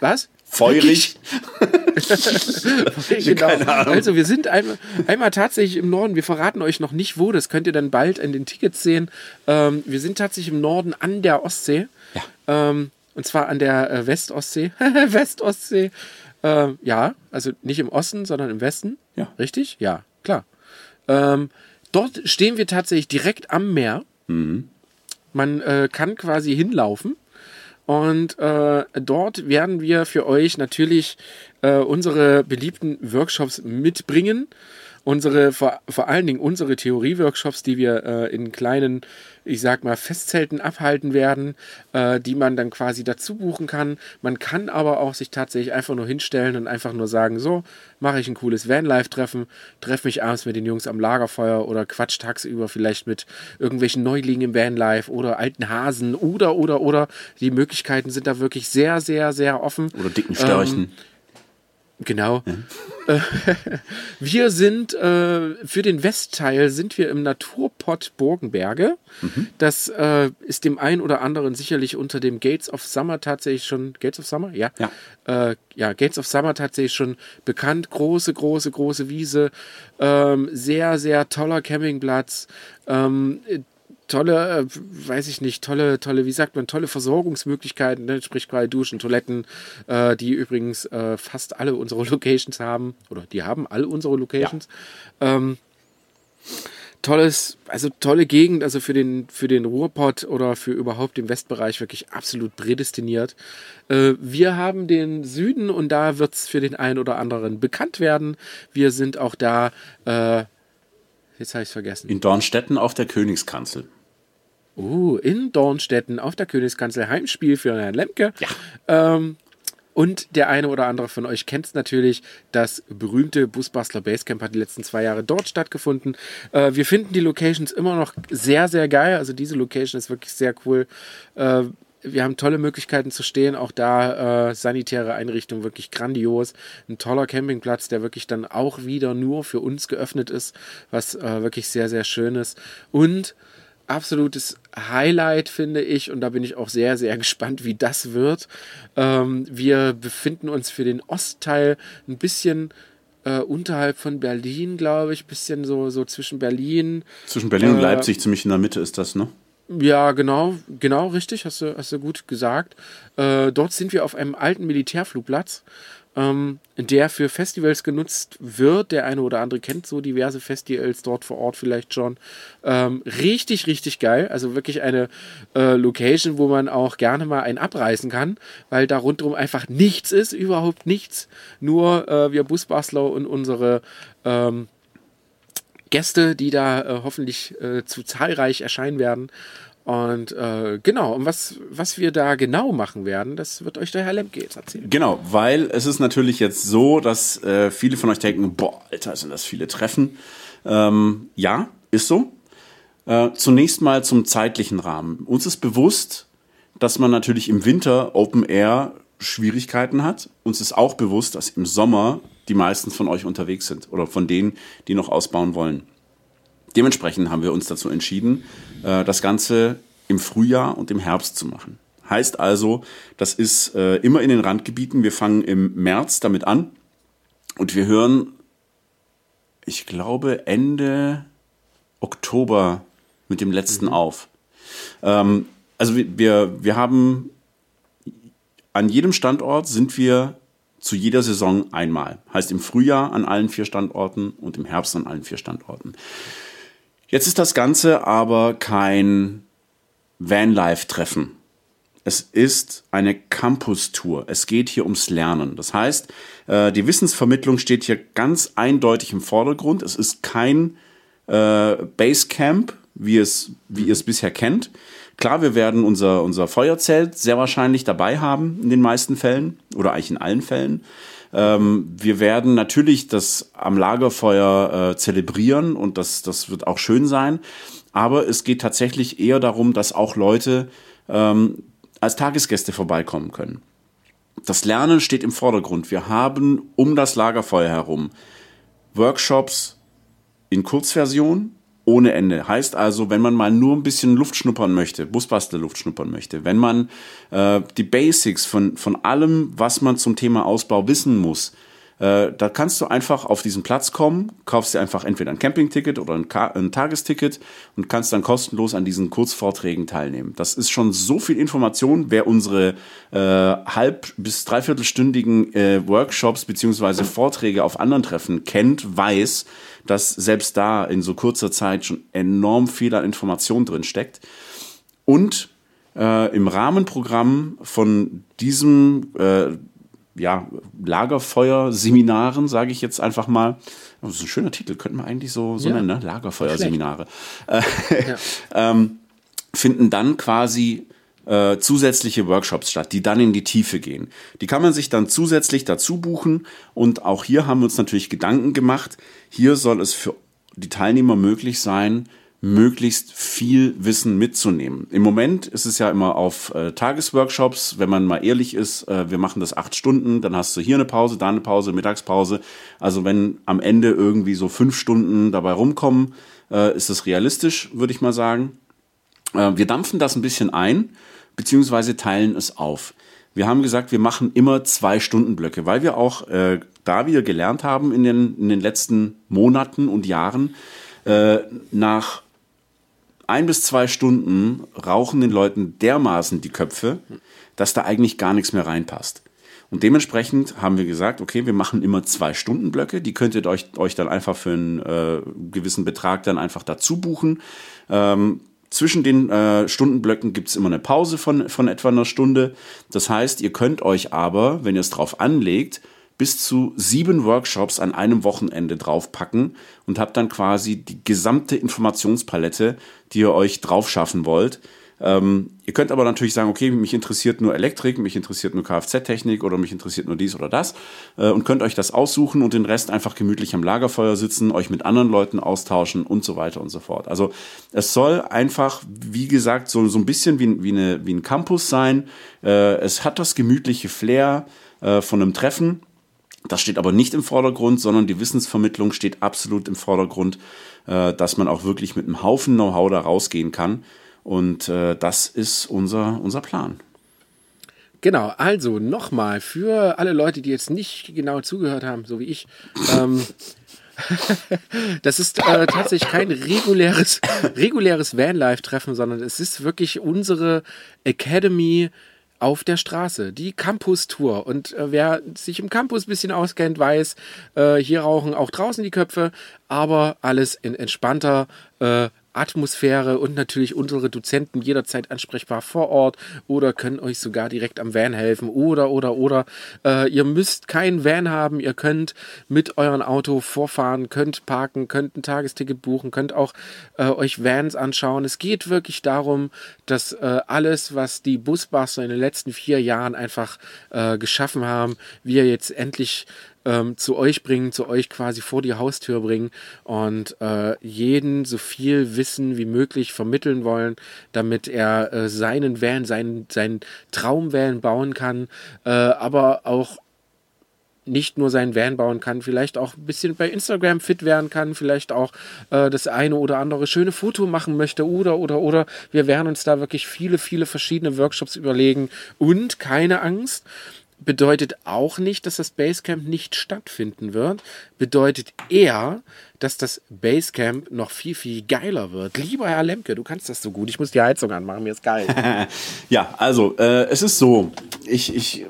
Was? Feurig. <laughs> genau. Also wir sind einmal, einmal tatsächlich im Norden. Wir verraten euch noch nicht wo. Das könnt ihr dann bald in den Tickets sehen. Ähm, wir sind tatsächlich im Norden an der Ostsee. Ja. Ähm, und zwar an der äh, Westostsee. <laughs> Westostsee. Ähm, ja, also nicht im Osten, sondern im Westen. Ja. Richtig? Ja, klar. Ähm, dort stehen wir tatsächlich direkt am Meer. Man äh, kann quasi hinlaufen. Und äh, dort werden wir für euch natürlich äh, unsere beliebten Workshops mitbringen. Unsere, vor, vor allen Dingen unsere Theorie-Workshops, die wir äh, in kleinen, ich sag mal, Festzelten abhalten werden, äh, die man dann quasi dazu buchen kann. Man kann aber auch sich tatsächlich einfach nur hinstellen und einfach nur sagen, so, mache ich ein cooles Vanlife-Treffen, treffe mich abends mit den Jungs am Lagerfeuer oder quatsch tagsüber vielleicht mit irgendwelchen Neulingen im Vanlife oder alten Hasen oder, oder, oder. Die Möglichkeiten sind da wirklich sehr, sehr, sehr offen. Oder dicken Störchen. Genau. Äh, <laughs> wir sind äh, für den Westteil sind wir im Naturpott Burgenberge. Das äh, ist dem einen oder anderen sicherlich unter dem Gates of Summer tatsächlich schon Gates of Summer, ja. Ja. Äh, ja, Gates of Summer tatsächlich schon bekannt. Große, große, große Wiese. Ähm, sehr, sehr toller Campingplatz. Ähm, tolle, äh, weiß ich nicht, tolle, tolle, wie sagt man, tolle Versorgungsmöglichkeiten, ne? sprich quasi Duschen, Toiletten, äh, die übrigens äh, fast alle unsere <laughs> Locations haben, oder die haben alle unsere Locations. Ähm, tolles, also tolle Gegend, also für den, für den Ruhrpott oder für überhaupt den Westbereich wirklich absolut prädestiniert. Äh, wir haben den Süden und da wird es für den einen oder anderen bekannt werden. Wir sind auch da, äh, jetzt habe ich es vergessen. In Dornstetten auf der Königskanzel. Uh, in Dornstetten auf der Königskanzel Heimspiel für Herrn Lemke. Ja. Ähm, und der eine oder andere von euch kennt es natürlich. Das berühmte Busbastler Basecamp hat die letzten zwei Jahre dort stattgefunden. Äh, wir finden die Locations immer noch sehr, sehr geil. Also diese Location ist wirklich sehr cool. Äh, wir haben tolle Möglichkeiten zu stehen. Auch da äh, sanitäre Einrichtung wirklich grandios. Ein toller Campingplatz, der wirklich dann auch wieder nur für uns geöffnet ist, was äh, wirklich sehr, sehr schön ist. Und absolutes Highlight, finde ich, und da bin ich auch sehr, sehr <laughs> gespannt, wie das wird. Ähm, wir befinden uns für den Ostteil ein bisschen äh, unterhalb von Berlin, glaube ich, bisschen so, so zwischen Berlin. Zwischen Berlin und Äh, Leipzig, ziemlich in der Mitte ist das, ne? Ja, genau, genau, richtig, hast du, hast du gut gesagt. Äh, dort sind wir auf einem alten Militärflugplatz, ähm, der für Festivals genutzt wird. Der eine oder andere kennt so diverse Festivals dort vor Ort vielleicht schon. Ähm, richtig, richtig geil. Also wirklich eine äh, Location, wo man auch gerne mal einen abreißen kann, weil da rundherum einfach nichts ist, überhaupt nichts. Nur äh, wir Busbastler und unsere ähm, Gäste, die da äh, hoffentlich äh, zu zahlreich erscheinen werden. Und äh, genau, und was, was wir da genau machen werden, das wird euch der Herr Lemke jetzt erzählen. Genau, weil es ist natürlich jetzt so, dass äh, viele von euch denken, boah, Alter, sind das viele Treffen. Ähm, ja, ist so. Äh, zunächst mal zum zeitlichen Rahmen. Uns ist bewusst, dass man natürlich im Winter Open Air Schwierigkeiten hat. Uns ist auch bewusst, dass im Sommer die meisten von euch unterwegs sind oder von denen, die noch ausbauen wollen. Dementsprechend haben wir uns dazu entschieden, äh, das Ganze im Frühjahr und im Herbst zu machen. Heißt also, das ist äh, immer in den Randgebieten. Wir fangen im März damit an und wir hören, ich glaube, Ende Oktober mit dem letzten auf. Ähm, also wir, wir haben an jedem Standort sind wir zu jeder Saison einmal. Heißt im Frühjahr an allen vier Standorten und im Herbst an allen vier Standorten. Jetzt ist das Ganze aber kein Vanlife-Treffen. Es ist eine Campus-Tour. Es geht hier ums Lernen. Das heißt, äh, die Wissensvermittlung steht hier ganz eindeutig im Vordergrund. Es ist kein äh, Basecamp, wie, es, wie ihr es bisher kennt. Klar, wir werden unser, unser Feuerzelt sehr wahrscheinlich dabei haben in den meisten Fällen oder eigentlich in allen Fällen. Ähm, wir werden natürlich das am Lagerfeuer äh, zelebrieren und das, das wird auch schön sein. Aber es geht tatsächlich eher darum, dass auch Leute ähm, als Tagesgäste vorbeikommen können. Das Lernen steht im Vordergrund. Wir haben um das Lagerfeuer herum Workshops in Kurzversion ohne Ende. Heißt also, wenn man mal nur ein bisschen Luft schnuppern möchte, Busbastler-Luft schnuppern möchte, wenn man äh, die Basics von, von allem, was man zum Thema Ausbau wissen muss, äh, da kannst du einfach auf diesen Platz kommen, kaufst dir einfach entweder ein Campingticket oder ein, ein Tagesticket und kannst dann kostenlos an diesen Kurzvorträgen teilnehmen. Das ist schon so viel Information. Wer unsere äh, halb- bis dreiviertelstündigen äh, Workshops beziehungsweise Vorträge auf anderen Treffen kennt, weiß, dass selbst da in so kurzer Zeit schon enorm viel an Information drin steckt. Und äh, im Rahmenprogramm von diesem äh, ja, Lagerfeuerseminaren, sage ich jetzt einfach mal. Das ist ein schöner Titel, könnte man eigentlich so, so ja. nennen, ne? Lagerfeuerseminare. Äh, <laughs> ja. ähm, finden dann quasi äh, zusätzliche Workshops statt, die dann in die Tiefe gehen. Die kann man sich dann zusätzlich dazu buchen und auch hier haben wir uns natürlich Gedanken gemacht. Hier soll es für die Teilnehmer möglich sein, möglichst viel Wissen mitzunehmen. Im Moment ist es ja immer auf äh, Tagesworkshops, wenn man mal ehrlich ist, äh, wir machen das acht Stunden, dann hast du hier eine Pause, da eine Pause, Mittagspause. Also wenn am Ende irgendwie so fünf Stunden dabei rumkommen, äh, ist das realistisch, würde ich mal sagen. Äh, wir dampfen das ein bisschen ein, beziehungsweise teilen es auf. Wir haben gesagt, wir machen immer zwei Stunden Blöcke, weil wir auch, äh, da wir gelernt haben in den, in den letzten Monaten und Jahren, äh, nach ein bis zwei Stunden rauchen den Leuten dermaßen die Köpfe, dass da eigentlich gar nichts mehr reinpasst. Und dementsprechend haben wir gesagt, okay, wir machen immer zwei Stunden Blöcke. Die könnt ihr euch, euch dann einfach für einen äh, gewissen Betrag dann einfach dazu buchen. Ähm, zwischen den äh, Stundenblöcken gibt es immer eine Pause von, von etwa einer Stunde. Das heißt, ihr könnt euch aber, wenn ihr es drauf anlegt, bis zu sieben Workshops an einem Wochenende draufpacken und habt dann quasi die gesamte Informationspalette, die ihr euch drauf schaffen wollt. Ähm, ihr könnt aber natürlich sagen, okay, mich interessiert nur Elektrik, mich interessiert nur Kfz-Technik oder mich interessiert nur dies oder das äh, und könnt euch das aussuchen und den Rest einfach gemütlich am Lagerfeuer sitzen, euch mit anderen Leuten austauschen und so weiter und so fort. Also es soll einfach, wie gesagt, so, so ein bisschen wie, wie, eine, wie ein Campus sein. Äh, es hat das gemütliche Flair äh, von einem Treffen das steht aber nicht im Vordergrund, sondern die Wissensvermittlung steht absolut im Vordergrund, äh, dass man auch wirklich mit einem Haufen Know-how da rausgehen kann. Und äh, das ist unser, unser Plan. Genau, also nochmal für alle Leute, die jetzt nicht genau zugehört haben, so wie ich. Ähm, <laughs> das ist äh, tatsächlich kein reguläres, reguläres Vanlife-Treffen, sondern es ist wirklich unsere Academy auf der Straße, die Campus-Tour. Und äh, wer sich im Campus ein bisschen auskennt, weiß, äh, hier rauchen auch draußen die Köpfe, aber alles in entspannter äh, Atmosphäre und natürlich unsere Dozenten jederzeit ansprechbar vor Ort oder können euch sogar direkt am Van helfen. Oder oder oder. Äh, ihr müsst kein Van haben, ihr könnt mit eurem Auto vorfahren, könnt parken, könnt ein Tagesticket buchen, könnt auch äh, euch Vans anschauen. Es geht wirklich darum, dass äh, alles, was die Busbuster in den letzten vier Jahren einfach äh, geschaffen haben, wir jetzt endlich ähm, zu euch bringen, zu euch quasi vor die Haustür bringen und äh, jeden so viel Wissen wie möglich vermitteln wollen, damit er äh, seinen Van, seinen, seinen Traumvan bauen kann, äh, aber auch nicht nur seinen Van bauen kann, vielleicht auch ein bisschen bei Instagram fit werden kann, vielleicht auch äh, das eine oder andere schöne Foto machen möchte oder oder oder. Wir werden uns da wirklich viele, viele verschiedene Workshops überlegen und keine Angst, bedeutet auch nicht, dass das Basecamp nicht stattfinden wird. Bedeutet eher, dass das Basecamp noch viel, viel geiler wird. Lieber Herr Lemke, du kannst das so gut. Ich muss die Heizung anmachen, mir ist geil. <laughs> ja, also äh, es ist so. Ich, ich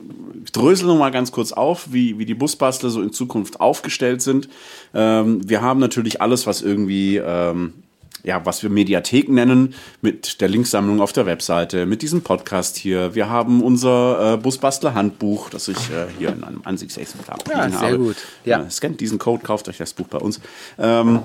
drösel noch mal ganz kurz auf, wie, wie die Busbastler so in Zukunft aufgestellt sind. Ähm, wir haben natürlich alles, was irgendwie ähm, ja, was wir Mediathek nennen, mit der Linksammlung auf der Webseite, mit diesem Podcast hier. Wir haben unser äh, Busbastler-Handbuch, das ich äh, hier in einem Ansichtsexemplar ja, sehr habe. gut. Ja. Äh, scannt diesen Code, kauft euch das Buch bei uns. Ähm,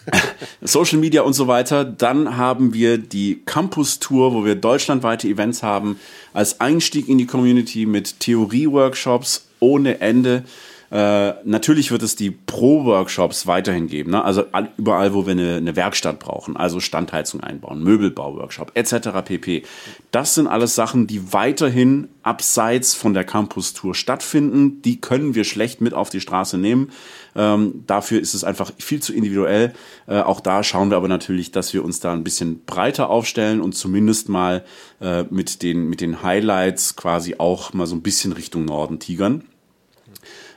<laughs> Social Media und so weiter. Dann haben wir die Campus Tour, wo wir deutschlandweite Events haben, als Einstieg in die Community mit Theorie-Workshops ohne Ende. Äh, natürlich wird es die Pro-Workshops weiterhin geben. Ne? Also überall, wo wir eine, eine Werkstatt brauchen, also Standheizung einbauen, Möbelbau-Workshop etc. pp. Das sind alles Sachen, die weiterhin abseits von der Campus-Tour stattfinden. Die können wir schlecht mit auf die Straße nehmen. Ähm, dafür ist es einfach viel zu individuell. Äh, auch da schauen wir aber natürlich, dass wir uns da ein bisschen breiter aufstellen und zumindest mal äh, mit, den, mit den Highlights quasi auch mal so ein bisschen Richtung Norden tigern.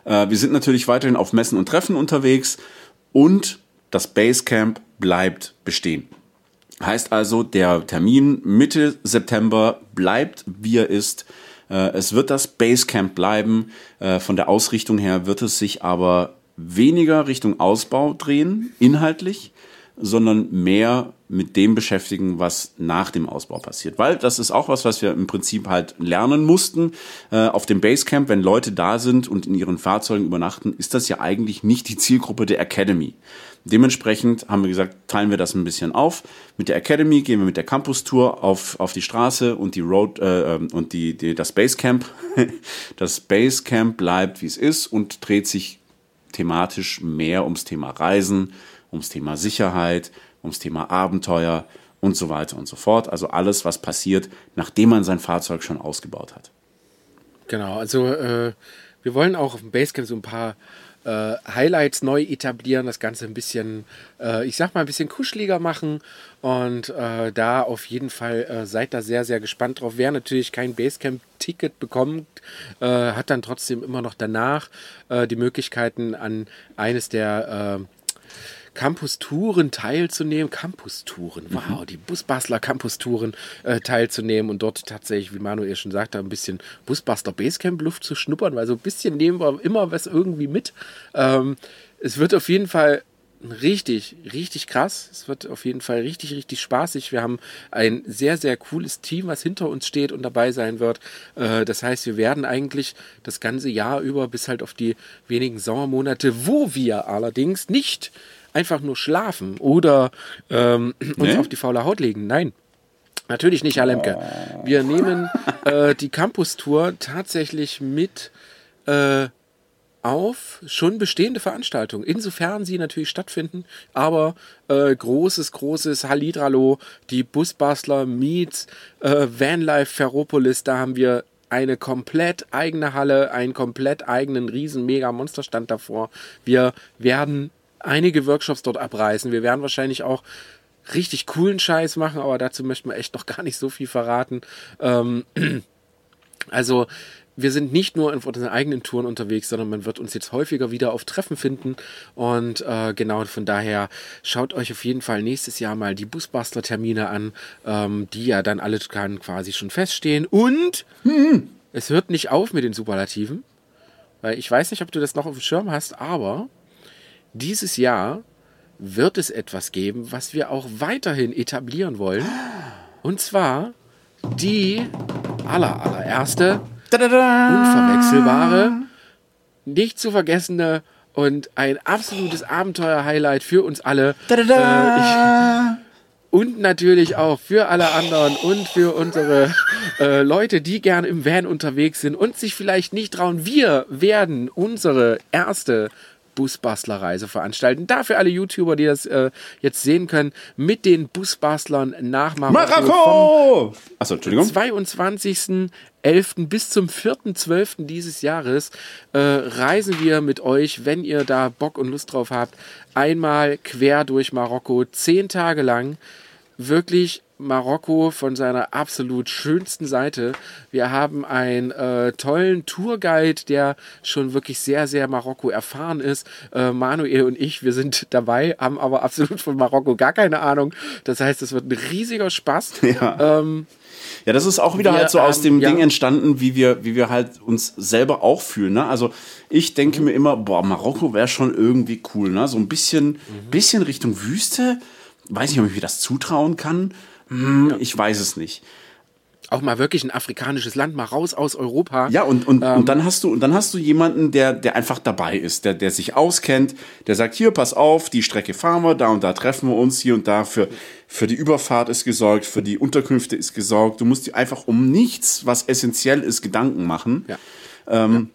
Äh, wir sind natürlich weiterhin auf Messen und Treffen unterwegs und das Basecamp bleibt bestehen. Heißt also, der Termin Mitte September bleibt, wie er ist. Äh, es wird das Basecamp bleiben. Äh, von der Ausrichtung her wird es sich aber weniger Richtung Ausbau drehen, inhaltlich, sondern mehr mit dem beschäftigen, was nach dem Ausbau passiert. Weil das ist auch was, was wir im Prinzip halt lernen mussten. Äh, auf dem Basecamp, wenn Leute da sind und in ihren Fahrzeugen übernachten, ist das ja eigentlich nicht die Zielgruppe der Academy. Dementsprechend haben wir gesagt, teilen wir das ein bisschen auf. Mit der Academy gehen wir mit der Campus Tour auf, auf die Straße und die Road äh, ähm, und die, die das Basecamp. <laughs> das Basecamp bleibt wie es ist und dreht sich thematisch mehr ums Thema Reisen, ums Thema Sicherheit, ums Thema Abenteuer und so weiter und so fort. Also alles, was passiert, nachdem man sein Fahrzeug schon ausgebaut hat. Genau, also äh, wir wollen auch auf dem Basecamp so ein paar äh, Highlights neu etablieren, das Ganze ein bisschen, äh, ich sag mal, ein bisschen kuscheliger machen. Und äh, da auf jeden Fall äh, seid da sehr, sehr gespannt drauf. Wer natürlich kein Basecamp-Ticket bekommt, äh, hat dann trotzdem immer noch danach äh, die Möglichkeiten, an eines der Campus-Touren teilzunehmen. Campus-Touren, wow, mhm. die Busbastler Campus-Touren äh, teilzunehmen und dort tatsächlich, wie Manuel schon sagte, ein bisschen Busbastler Basecamp-Luft zu schnuppern, weil so ein bisschen nehmen wir immer was irgendwie mit. Ähm, es wird auf jeden Fall richtig, richtig krass. Es wird auf jeden Fall richtig, richtig spaßig. Wir haben ein sehr, sehr cooles Team, was hinter uns steht und dabei sein wird. Äh, das heißt, wir werden eigentlich das ganze Jahr über bis halt auf die wenigen Sommermonate, wo wir allerdings nicht einfach nur schlafen oder ähm, <clears throat> uns nee? auf die faule Haut legen. Nein. Natürlich nicht, Herr Lemke. Wir nehmen <laughs> äh, die Campus-Tour tatsächlich mit äh, auf schon bestehende Veranstaltungen, insofern sie natürlich stattfinden, aber äh, großes, großes Halidralo, die Busbastler meets äh, Vanlife Ferropolis, da haben wir eine komplett eigene Halle, einen komplett eigenen riesen mega Monsterstand davor. Wir werden einige Workshops dort abreißen. Wir werden wahrscheinlich auch richtig coolen Scheiß machen, aber dazu möchten wir echt noch <laughs> gar nicht so viel verraten. Ähm, <clears throat> also wir sind nicht nur auf unseren eigenen Touren unterwegs, sondern man wird uns jetzt häufiger wieder auf Treffen finden. Und äh, genau von daher schaut euch auf jeden Fall nächstes Jahr mal die Busbastler-Termine an, ähm, die ja dann alle quasi schon feststehen. Und hm. es hört nicht auf mit den Superlativen, weil ich weiß nicht, ob du das noch auf dem Schirm hast, aber dieses Jahr wird es etwas geben, was wir auch weiterhin etablieren wollen. Und zwar die aller, allererste, unverwechselbare, nicht zu vergessene und ein absolutes Abenteuer-Highlight für uns alle. Äh, ich, und natürlich auch für alle anderen und für unsere äh, Leute, die gerne im Van unterwegs sind und sich vielleicht nicht trauen. Wir werden unsere erste Busbastler-Reise veranstalten. Dafür alle YouTuber, die das äh, jetzt sehen können, mit den Busbastlern nach Marokko. Achso, Entschuldigung. 22.11. bis zum 4.12. dieses Jahres äh, reisen wir mit euch, wenn ihr da Bock und Lust drauf habt, einmal quer durch Marokko, zehn Tage lang. Wirklich Marokko von seiner absolut schönsten Seite. Wir haben einen äh, tollen Tourguide, der schon wirklich sehr, sehr Marokko erfahren ist. Äh, Manuel und ich, wir sind dabei, haben aber absolut von Marokko gar keine Ahnung. Das heißt, es wird ein riesiger Spaß. <laughs> Ja. Ähm, ja, das ist auch wieder wir, halt so aus dem ähm, ja. Ding entstanden, wie wir, wie wir halt uns selber auch fühlen. Ne? Also ich denke mhm. mir immer, boah, Marokko wäre schon irgendwie cool. Ne? So ein bisschen, mhm. bisschen Richtung Wüste. Weiß nicht, ob ich mir das zutrauen kann. Hm, ja. Ich weiß es nicht. auch mal wirklich ein afrikanisches Land, mal raus aus Europa. Ja, und, und, ähm, und dann hast du, und dann hast du jemanden, der, der einfach dabei ist, der, der sich auskennt, der sagt, hier, pass auf, die Strecke fahren wir, da und da treffen wir uns, hier und da für, für die Überfahrt ist gesorgt, für die Unterkünfte ist gesorgt. Du musst dir einfach um nichts, was essentiell ist, Gedanken machen. Ja. Ähm, ja.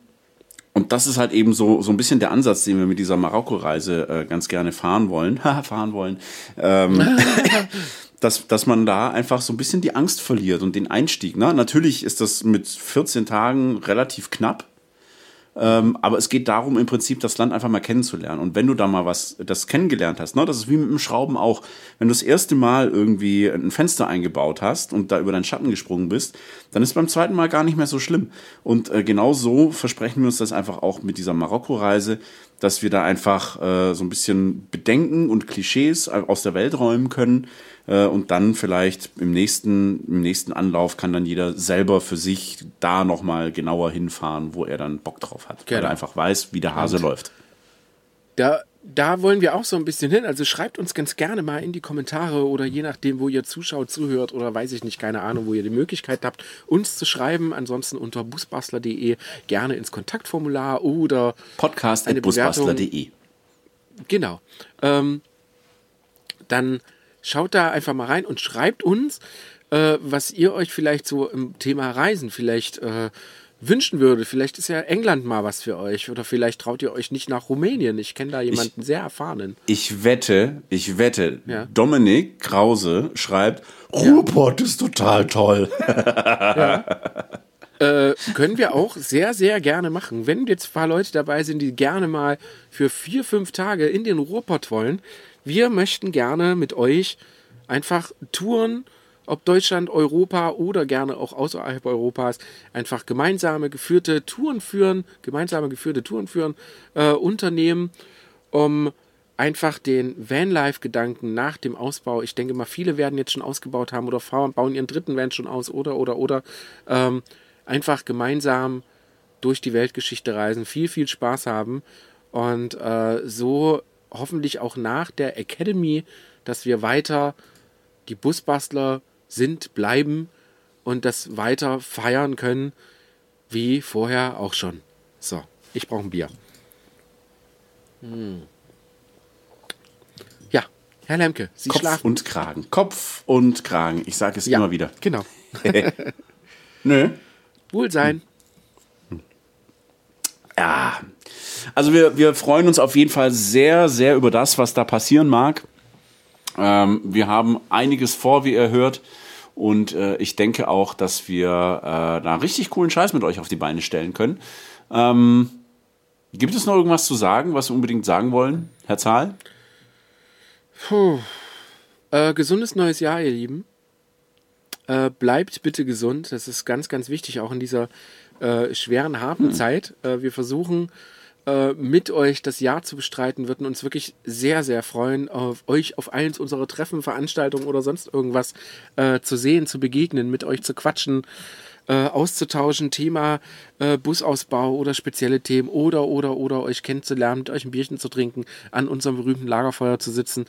Und das ist halt eben so, so ein bisschen der Ansatz, den wir mit dieser Marokko-Reise äh, ganz gerne fahren wollen. <laughs> fahren wollen. Ähm, <laughs> dass, dass man da einfach so ein bisschen die Angst verliert und den Einstieg. Ne? Natürlich ist das mit 14 Tagen relativ knapp. Ähm, aber es geht darum, im Prinzip das Land einfach mal kennenzulernen. Und wenn du da mal was, das kennengelernt hast, ne, das ist wie mit dem Schrauben auch. Wenn du das erste Mal irgendwie ein Fenster eingebaut hast und da über deinen Schatten gesprungen bist, dann ist beim zweiten Mal gar nicht mehr so schlimm. Und äh, genau so versprechen wir uns das einfach auch mit dieser Marokko-Reise, dass wir da einfach äh, so ein bisschen Bedenken und Klischees aus der Welt räumen können äh, und dann vielleicht im nächsten, im nächsten Anlauf kann dann jeder selber für sich da nochmal genauer hinfahren, wo er dann Bock drauf hat. Genau. Weil er genau. einfach weiß, wie der Hase und läuft. Da, da wollen wir auch so ein bisschen hin. Also schreibt uns ganz gerne mal in die Kommentare oder je nachdem, wo ihr zuschaut, zuhört oder weiß ich nicht, keine Ahnung, wo ihr die Möglichkeit habt, uns zu schreiben. Ansonsten unter busbastler.de gerne ins Kontaktformular oder podcast.busbastler.de. Genau. Ähm, dann Schaut da einfach mal rein und schreibt uns, äh, was ihr euch vielleicht so im Thema Reisen vielleicht äh, wünschen würdet. Vielleicht ist ja England mal was für euch oder vielleicht traut ihr euch nicht nach Rumänien. Ich kenne da jemanden ich, sehr erfahrenen. Ich wette, ich wette, ja. Dominik Krause schreibt, Ruhrpott ja. ist total toll. <laughs> ja. Äh, können wir auch sehr, sehr gerne machen. Wenn jetzt ein paar Leute dabei sind, die gerne mal für vier, fünf Tage in den Ruhrpott wollen, wir möchten gerne mit euch einfach Touren, ob Deutschland, Europa oder gerne auch außerhalb Europas, einfach gemeinsame geführte Touren führen, gemeinsame geführte Touren führen, äh, Unternehmen, um einfach den Vanlife-Gedanken nach dem Ausbau, ich denke mal, viele werden jetzt schon ausgebaut haben oder bauen ihren dritten Van schon aus oder, oder, oder, ähm, einfach gemeinsam durch die Weltgeschichte reisen, viel, viel Spaß haben und äh, so hoffentlich auch nach der Academy, dass wir weiter die Busbastler sind, bleiben und das weiter feiern können, wie vorher auch schon. So, ich brauche ein Bier. Hm. Ja, Herr Lemke, Sie Kopf schlafen. und Kragen. Kopf und Kragen. Ich sage es ja, immer wieder. Genau. <laughs> <laughs> Nö. Wohlsein. Hm. Ja, also wir, wir freuen uns auf jeden Fall sehr, sehr über das, was da passieren mag. Ähm, wir haben einiges vor, wie ihr hört. Und äh, ich denke auch, dass wir äh, da richtig coolen Scheiß mit euch auf die Beine stellen können. Ähm, gibt es noch irgendwas zu sagen, was wir unbedingt sagen wollen, Herr Zahl? Puh. Äh, gesundes neues Jahr, ihr Lieben. Äh, bleibt bitte gesund. Das ist ganz, ganz wichtig, auch in dieser äh, schweren, harten hm. Zeit. Äh, wir versuchen äh, mit euch das Jahr zu bestreiten, würden uns wirklich sehr, sehr freuen, auf euch auf eins unserer Treffen, Veranstaltungen oder sonst irgendwas äh, zu sehen, zu begegnen, mit euch zu quatschen, äh, auszutauschen, Thema äh, Busausbau oder spezielle Themen oder, oder, oder euch kennenzulernen, mit euch ein Bierchen zu trinken, an unserem berühmten Lagerfeuer zu sitzen.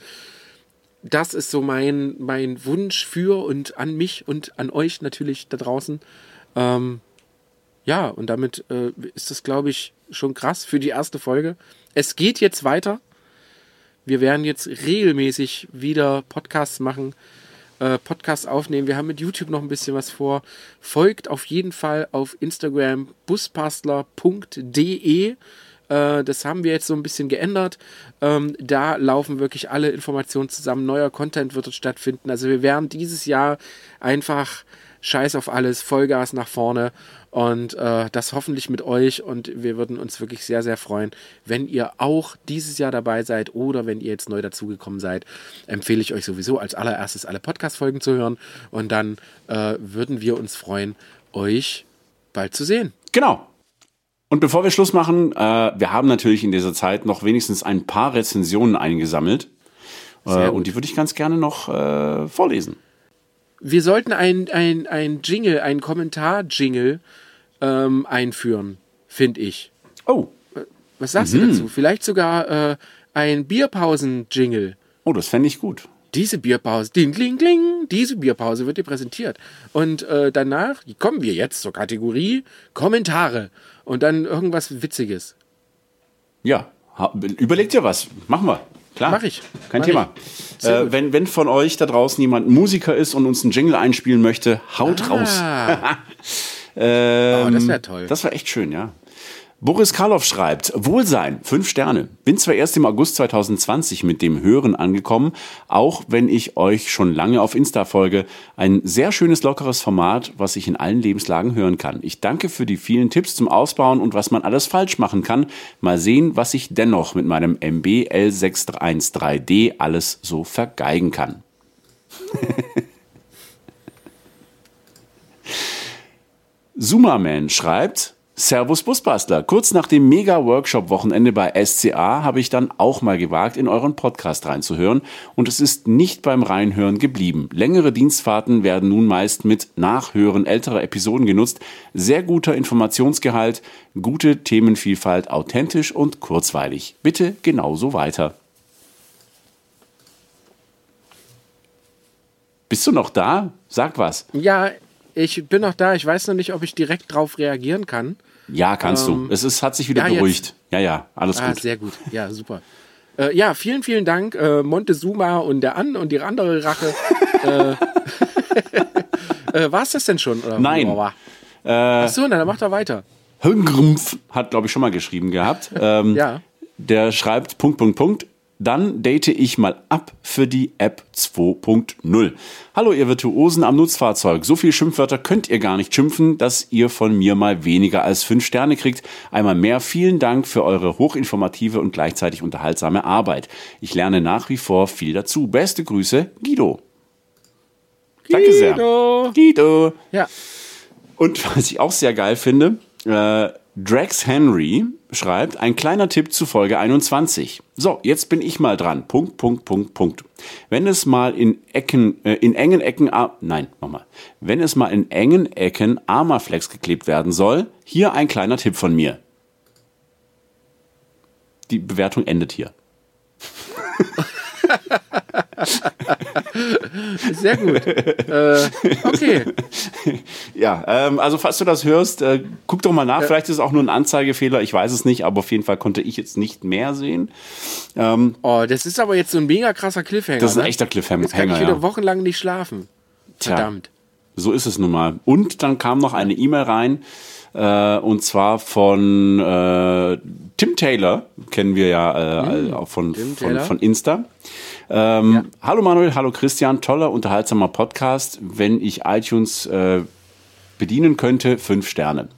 Das ist so mein, mein Wunsch für und an mich und an euch natürlich da draußen. Ähm, ja, und damit äh, ist das, glaube ich, schon krass für die erste Folge. Es geht jetzt weiter. Wir werden jetzt regelmäßig wieder Podcasts machen, äh, Podcasts aufnehmen. Wir haben mit YouTube noch ein bisschen was vor. Folgt auf jeden Fall auf Instagram buspastler.de. Äh, das haben wir jetzt so ein bisschen geändert. Ähm, da laufen wirklich alle Informationen zusammen. Neuer Content wird stattfinden. Also wir werden dieses Jahr einfach Scheiß auf alles, Vollgas nach vorne und äh, das hoffentlich mit euch. Und wir würden uns wirklich sehr, sehr freuen, wenn ihr auch dieses Jahr dabei seid oder wenn ihr jetzt neu dazugekommen seid. Empfehle ich euch sowieso als allererstes alle Podcast-Folgen zu hören. Und dann äh, würden wir uns freuen, euch bald zu sehen. Genau. Und bevor wir Schluss machen, äh, wir haben natürlich in dieser Zeit noch wenigstens ein paar Rezensionen eingesammelt. Äh, und die würde ich ganz gerne noch äh, vorlesen. Wir sollten ein, ein, ein Jingle, ein Kommentar-Jingle ähm, einführen, finde ich. Oh. Was sagst mhm. du dazu? Vielleicht sogar äh, ein Bierpausen-Jingle. Oh, das fände ich gut. diese Bierpause, ding, kling, kling, diese Bierpause wird dir präsentiert. Und äh, danach kommen wir jetzt zur Kategorie Kommentare und dann irgendwas Witziges. Ja, überlegt dir was. Machen wir. Klar. Mach ich. Kein Mach Thema. ich. Äh, wenn, wenn von euch da draußen jemand Musiker ist und uns einen Jingle einspielen möchte, haut raus. Ah, <laughs> Ähm, Oh, das wär toll. Das war echt schön, ja. Boris Karloff schreibt, Wohlsein, fünf Sterne. Bin zwar erst im August 2020 mit dem Hören angekommen, auch wenn ich euch schon lange auf Insta folge. Ein sehr schönes, lockeres Format, was ich in allen Lebenslagen hören kann. Ich danke für die vielen Tipps zum Ausbauen und was man alles falsch machen kann. Mal sehen, was ich dennoch mit meinem MB L613D alles so vergeigen kann. <laughs> Sumaman schreibt, Servus Busbastler. Kurz nach dem Mega-Workshop-Wochenende bei SCA habe ich dann auch mal gewagt, in euren Podcast reinzuhören und es ist nicht beim Reinhören geblieben. Längere Dienstfahrten werden nun meist mit Nachhören älterer Episoden genutzt. Sehr guter Informationsgehalt, gute Themenvielfalt, authentisch und kurzweilig. Bitte genauso weiter. Bist du noch da? Sag was. ja, ich bin noch da. Ich weiß noch nicht, ob ich direkt drauf reagieren kann. Ja, kannst du. Es ist, hat sich wieder ja, jetzt. beruhigt. Ja, ja, alles Ah, gut. sehr gut. Ja, super. Äh, ja, vielen, vielen Dank, äh, Montezuma und der An und die andere Rache. <laughs> äh, <laughs> äh, War es das denn schon? Oder? Nein. Äh, Ach so, na, dann macht er weiter. Hüngrumpf hat, glaube ich, schon mal geschrieben gehabt. Ähm, Ja. Der schreibt Punkt, Punkt, Punkt. Dann date ich mal ab für die App 2.0. Hallo, ihr Virtuosen am Nutzfahrzeug. So viel Schimpfwörter könnt ihr gar nicht schimpfen, dass ihr von mir mal weniger als fünf Sterne kriegt. Einmal mehr vielen Dank für eure hochinformative und gleichzeitig unterhaltsame Arbeit. Ich lerne nach wie vor viel dazu. Beste Grüße, Guido. Danke sehr. Guido. Guido. Ja. Und was ich auch sehr geil finde, äh, Drax Henry schreibt, ein kleiner Tipp zu Folge 21. So, jetzt bin ich mal dran. Punkt, Punkt, Punkt, Punkt. Wenn es mal in Ecken, äh, in engen Ecken, ah, nein, nochmal. Wenn es mal in engen Ecken Armaflex geklebt werden soll, hier ein kleiner Tipp von mir. Die Bewertung endet hier. <laughs> <laughs> Sehr gut. äh, okay. <laughs> Ja, ähm, also falls du das hörst, äh, guck doch mal nach. Vielleicht ist es auch nur ein Anzeigefehler. Ich weiß es nicht, aber auf jeden Fall konnte ich jetzt nicht mehr sehen. Oh, das ist aber jetzt so ein mega krasser Cliffhanger. Das ist ein ne? echter Cliffhanger. Jetzt kann ich wieder ja. wochenlang nicht schlafen. Tja. Verdammt. So ist es nun mal. Und dann kam noch eine E-Mail rein, äh, und zwar von äh, Tim Taylor, kennen wir ja äh, auch von, von, von Insta. Ähm, Hallo Manuel, hallo Christian, toller, unterhaltsamer Podcast. Wenn ich iTunes äh, bedienen könnte, fünf Sterne.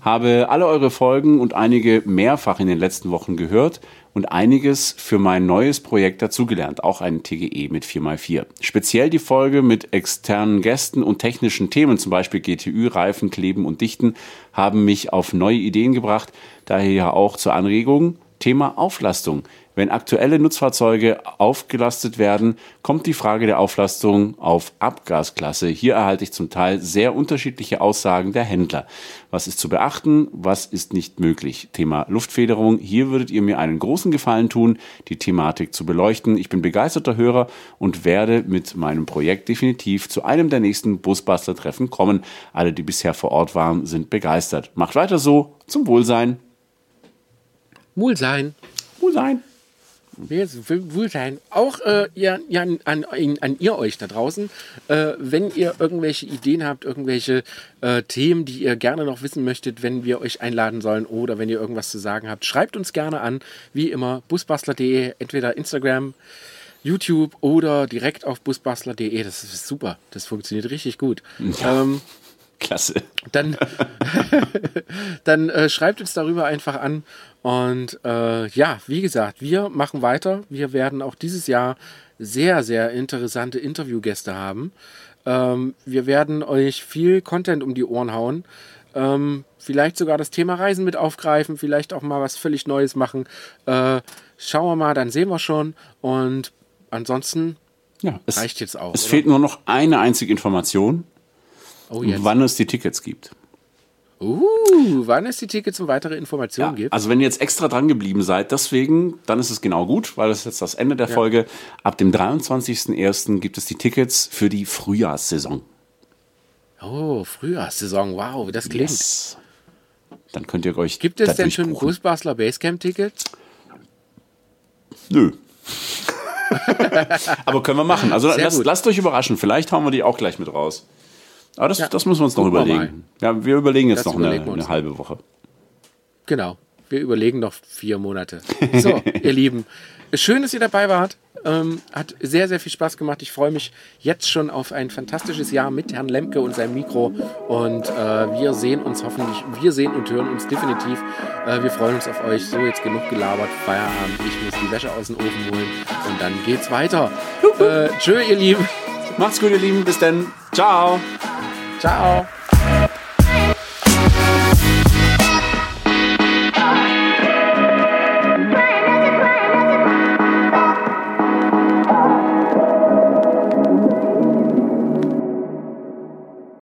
Habe alle eure Folgen und einige mehrfach in den letzten Wochen gehört und einiges für mein neues Projekt dazugelernt, auch ein TGE mit 4x4. Speziell die Folge mit externen Gästen und technischen Themen, zum Beispiel GTÜ, Reifen, Kleben und Dichten, haben mich auf neue Ideen gebracht, daher auch zur Anregung, Thema Auflastung. Wenn aktuelle Nutzfahrzeuge aufgelastet werden, kommt die Frage der Auflastung auf Abgasklasse. Hier erhalte ich zum Teil sehr unterschiedliche Aussagen der Händler. Was ist zu beachten? Was ist nicht möglich? Thema Luftfederung. Hier würdet ihr mir einen großen Gefallen tun, die Thematik zu beleuchten. Ich bin begeisterter Hörer und werde mit meinem Projekt definitiv zu einem der nächsten Busbuster-Treffen kommen. Alle, die bisher vor Ort waren, sind begeistert. Macht weiter so. Zum Wohlsein. Wohl sein. Wohlsein. Auch äh, ja, ja, an, an, an ihr euch da draußen, äh, wenn ihr irgendwelche Ideen habt, irgendwelche äh, Themen, die ihr gerne noch wissen möchtet, wenn wir euch einladen sollen oder wenn ihr irgendwas zu sagen habt, schreibt uns gerne an. Wie immer, busbastler.de, entweder Instagram, YouTube oder direkt auf busbastler.de. Das ist super. Das funktioniert richtig gut. Ähm, Klasse. dann, <laughs> dann äh, schreibt uns darüber einfach an. Und äh, ja, wie gesagt, wir machen weiter. Wir werden auch dieses Jahr sehr, sehr interessante Interviewgäste haben. Ähm, wir werden euch viel Content um die Ohren hauen. Ähm, vielleicht sogar das Thema Reisen mit aufgreifen, vielleicht auch mal was völlig Neues machen. Äh, schauen wir mal, dann sehen wir schon. Und ansonsten Ja, es, reicht jetzt auch. es oder? fehlt nur noch eine einzige Information, oh, wann es die Tickets gibt. Uh, wann es die Tickets und weitere Informationen Ja, gibt. also wenn ihr jetzt extra dran geblieben seid, deswegen, dann ist es genau gut, weil das ist jetzt das Ende der Folge. Ab dem 23.01. gibt es die Tickets für die Frühjahrssaison. Oh, Frühjahrssaison, wow, wie das klingt. Yes. Dann könnt ihr euch Gibt es denn schon. Ghostbustler Basecamp-Tickets? Nö. <laughs> Aber können wir machen. Also lasst, lasst euch überraschen. Vielleicht hauen wir die auch gleich mit raus. Aber das, Ja. das müssen wir uns noch Gucken wir überlegen. Ja, wir überlegen jetzt Das noch eine, überlegen wir uns. eine halbe Woche. Genau. Wir überlegen noch vier Monate. So, <laughs> ihr Lieben. Schön, dass ihr dabei wart. Ähm, hat sehr, sehr viel Spaß gemacht. Ich freue mich jetzt schon auf ein fantastisches Jahr mit Herrn Lemke und seinem Mikro. Und äh, wir sehen uns hoffentlich, wir sehen und hören uns definitiv. Äh, wir freuen uns auf euch. So, jetzt genug gelabert. Feierabend. Ich muss die Wäsche aus dem Ofen holen. Und dann geht's weiter. Äh, tschö, ihr Lieben. Macht's gut, ihr Lieben. Bis dann. Ciao. Ciao.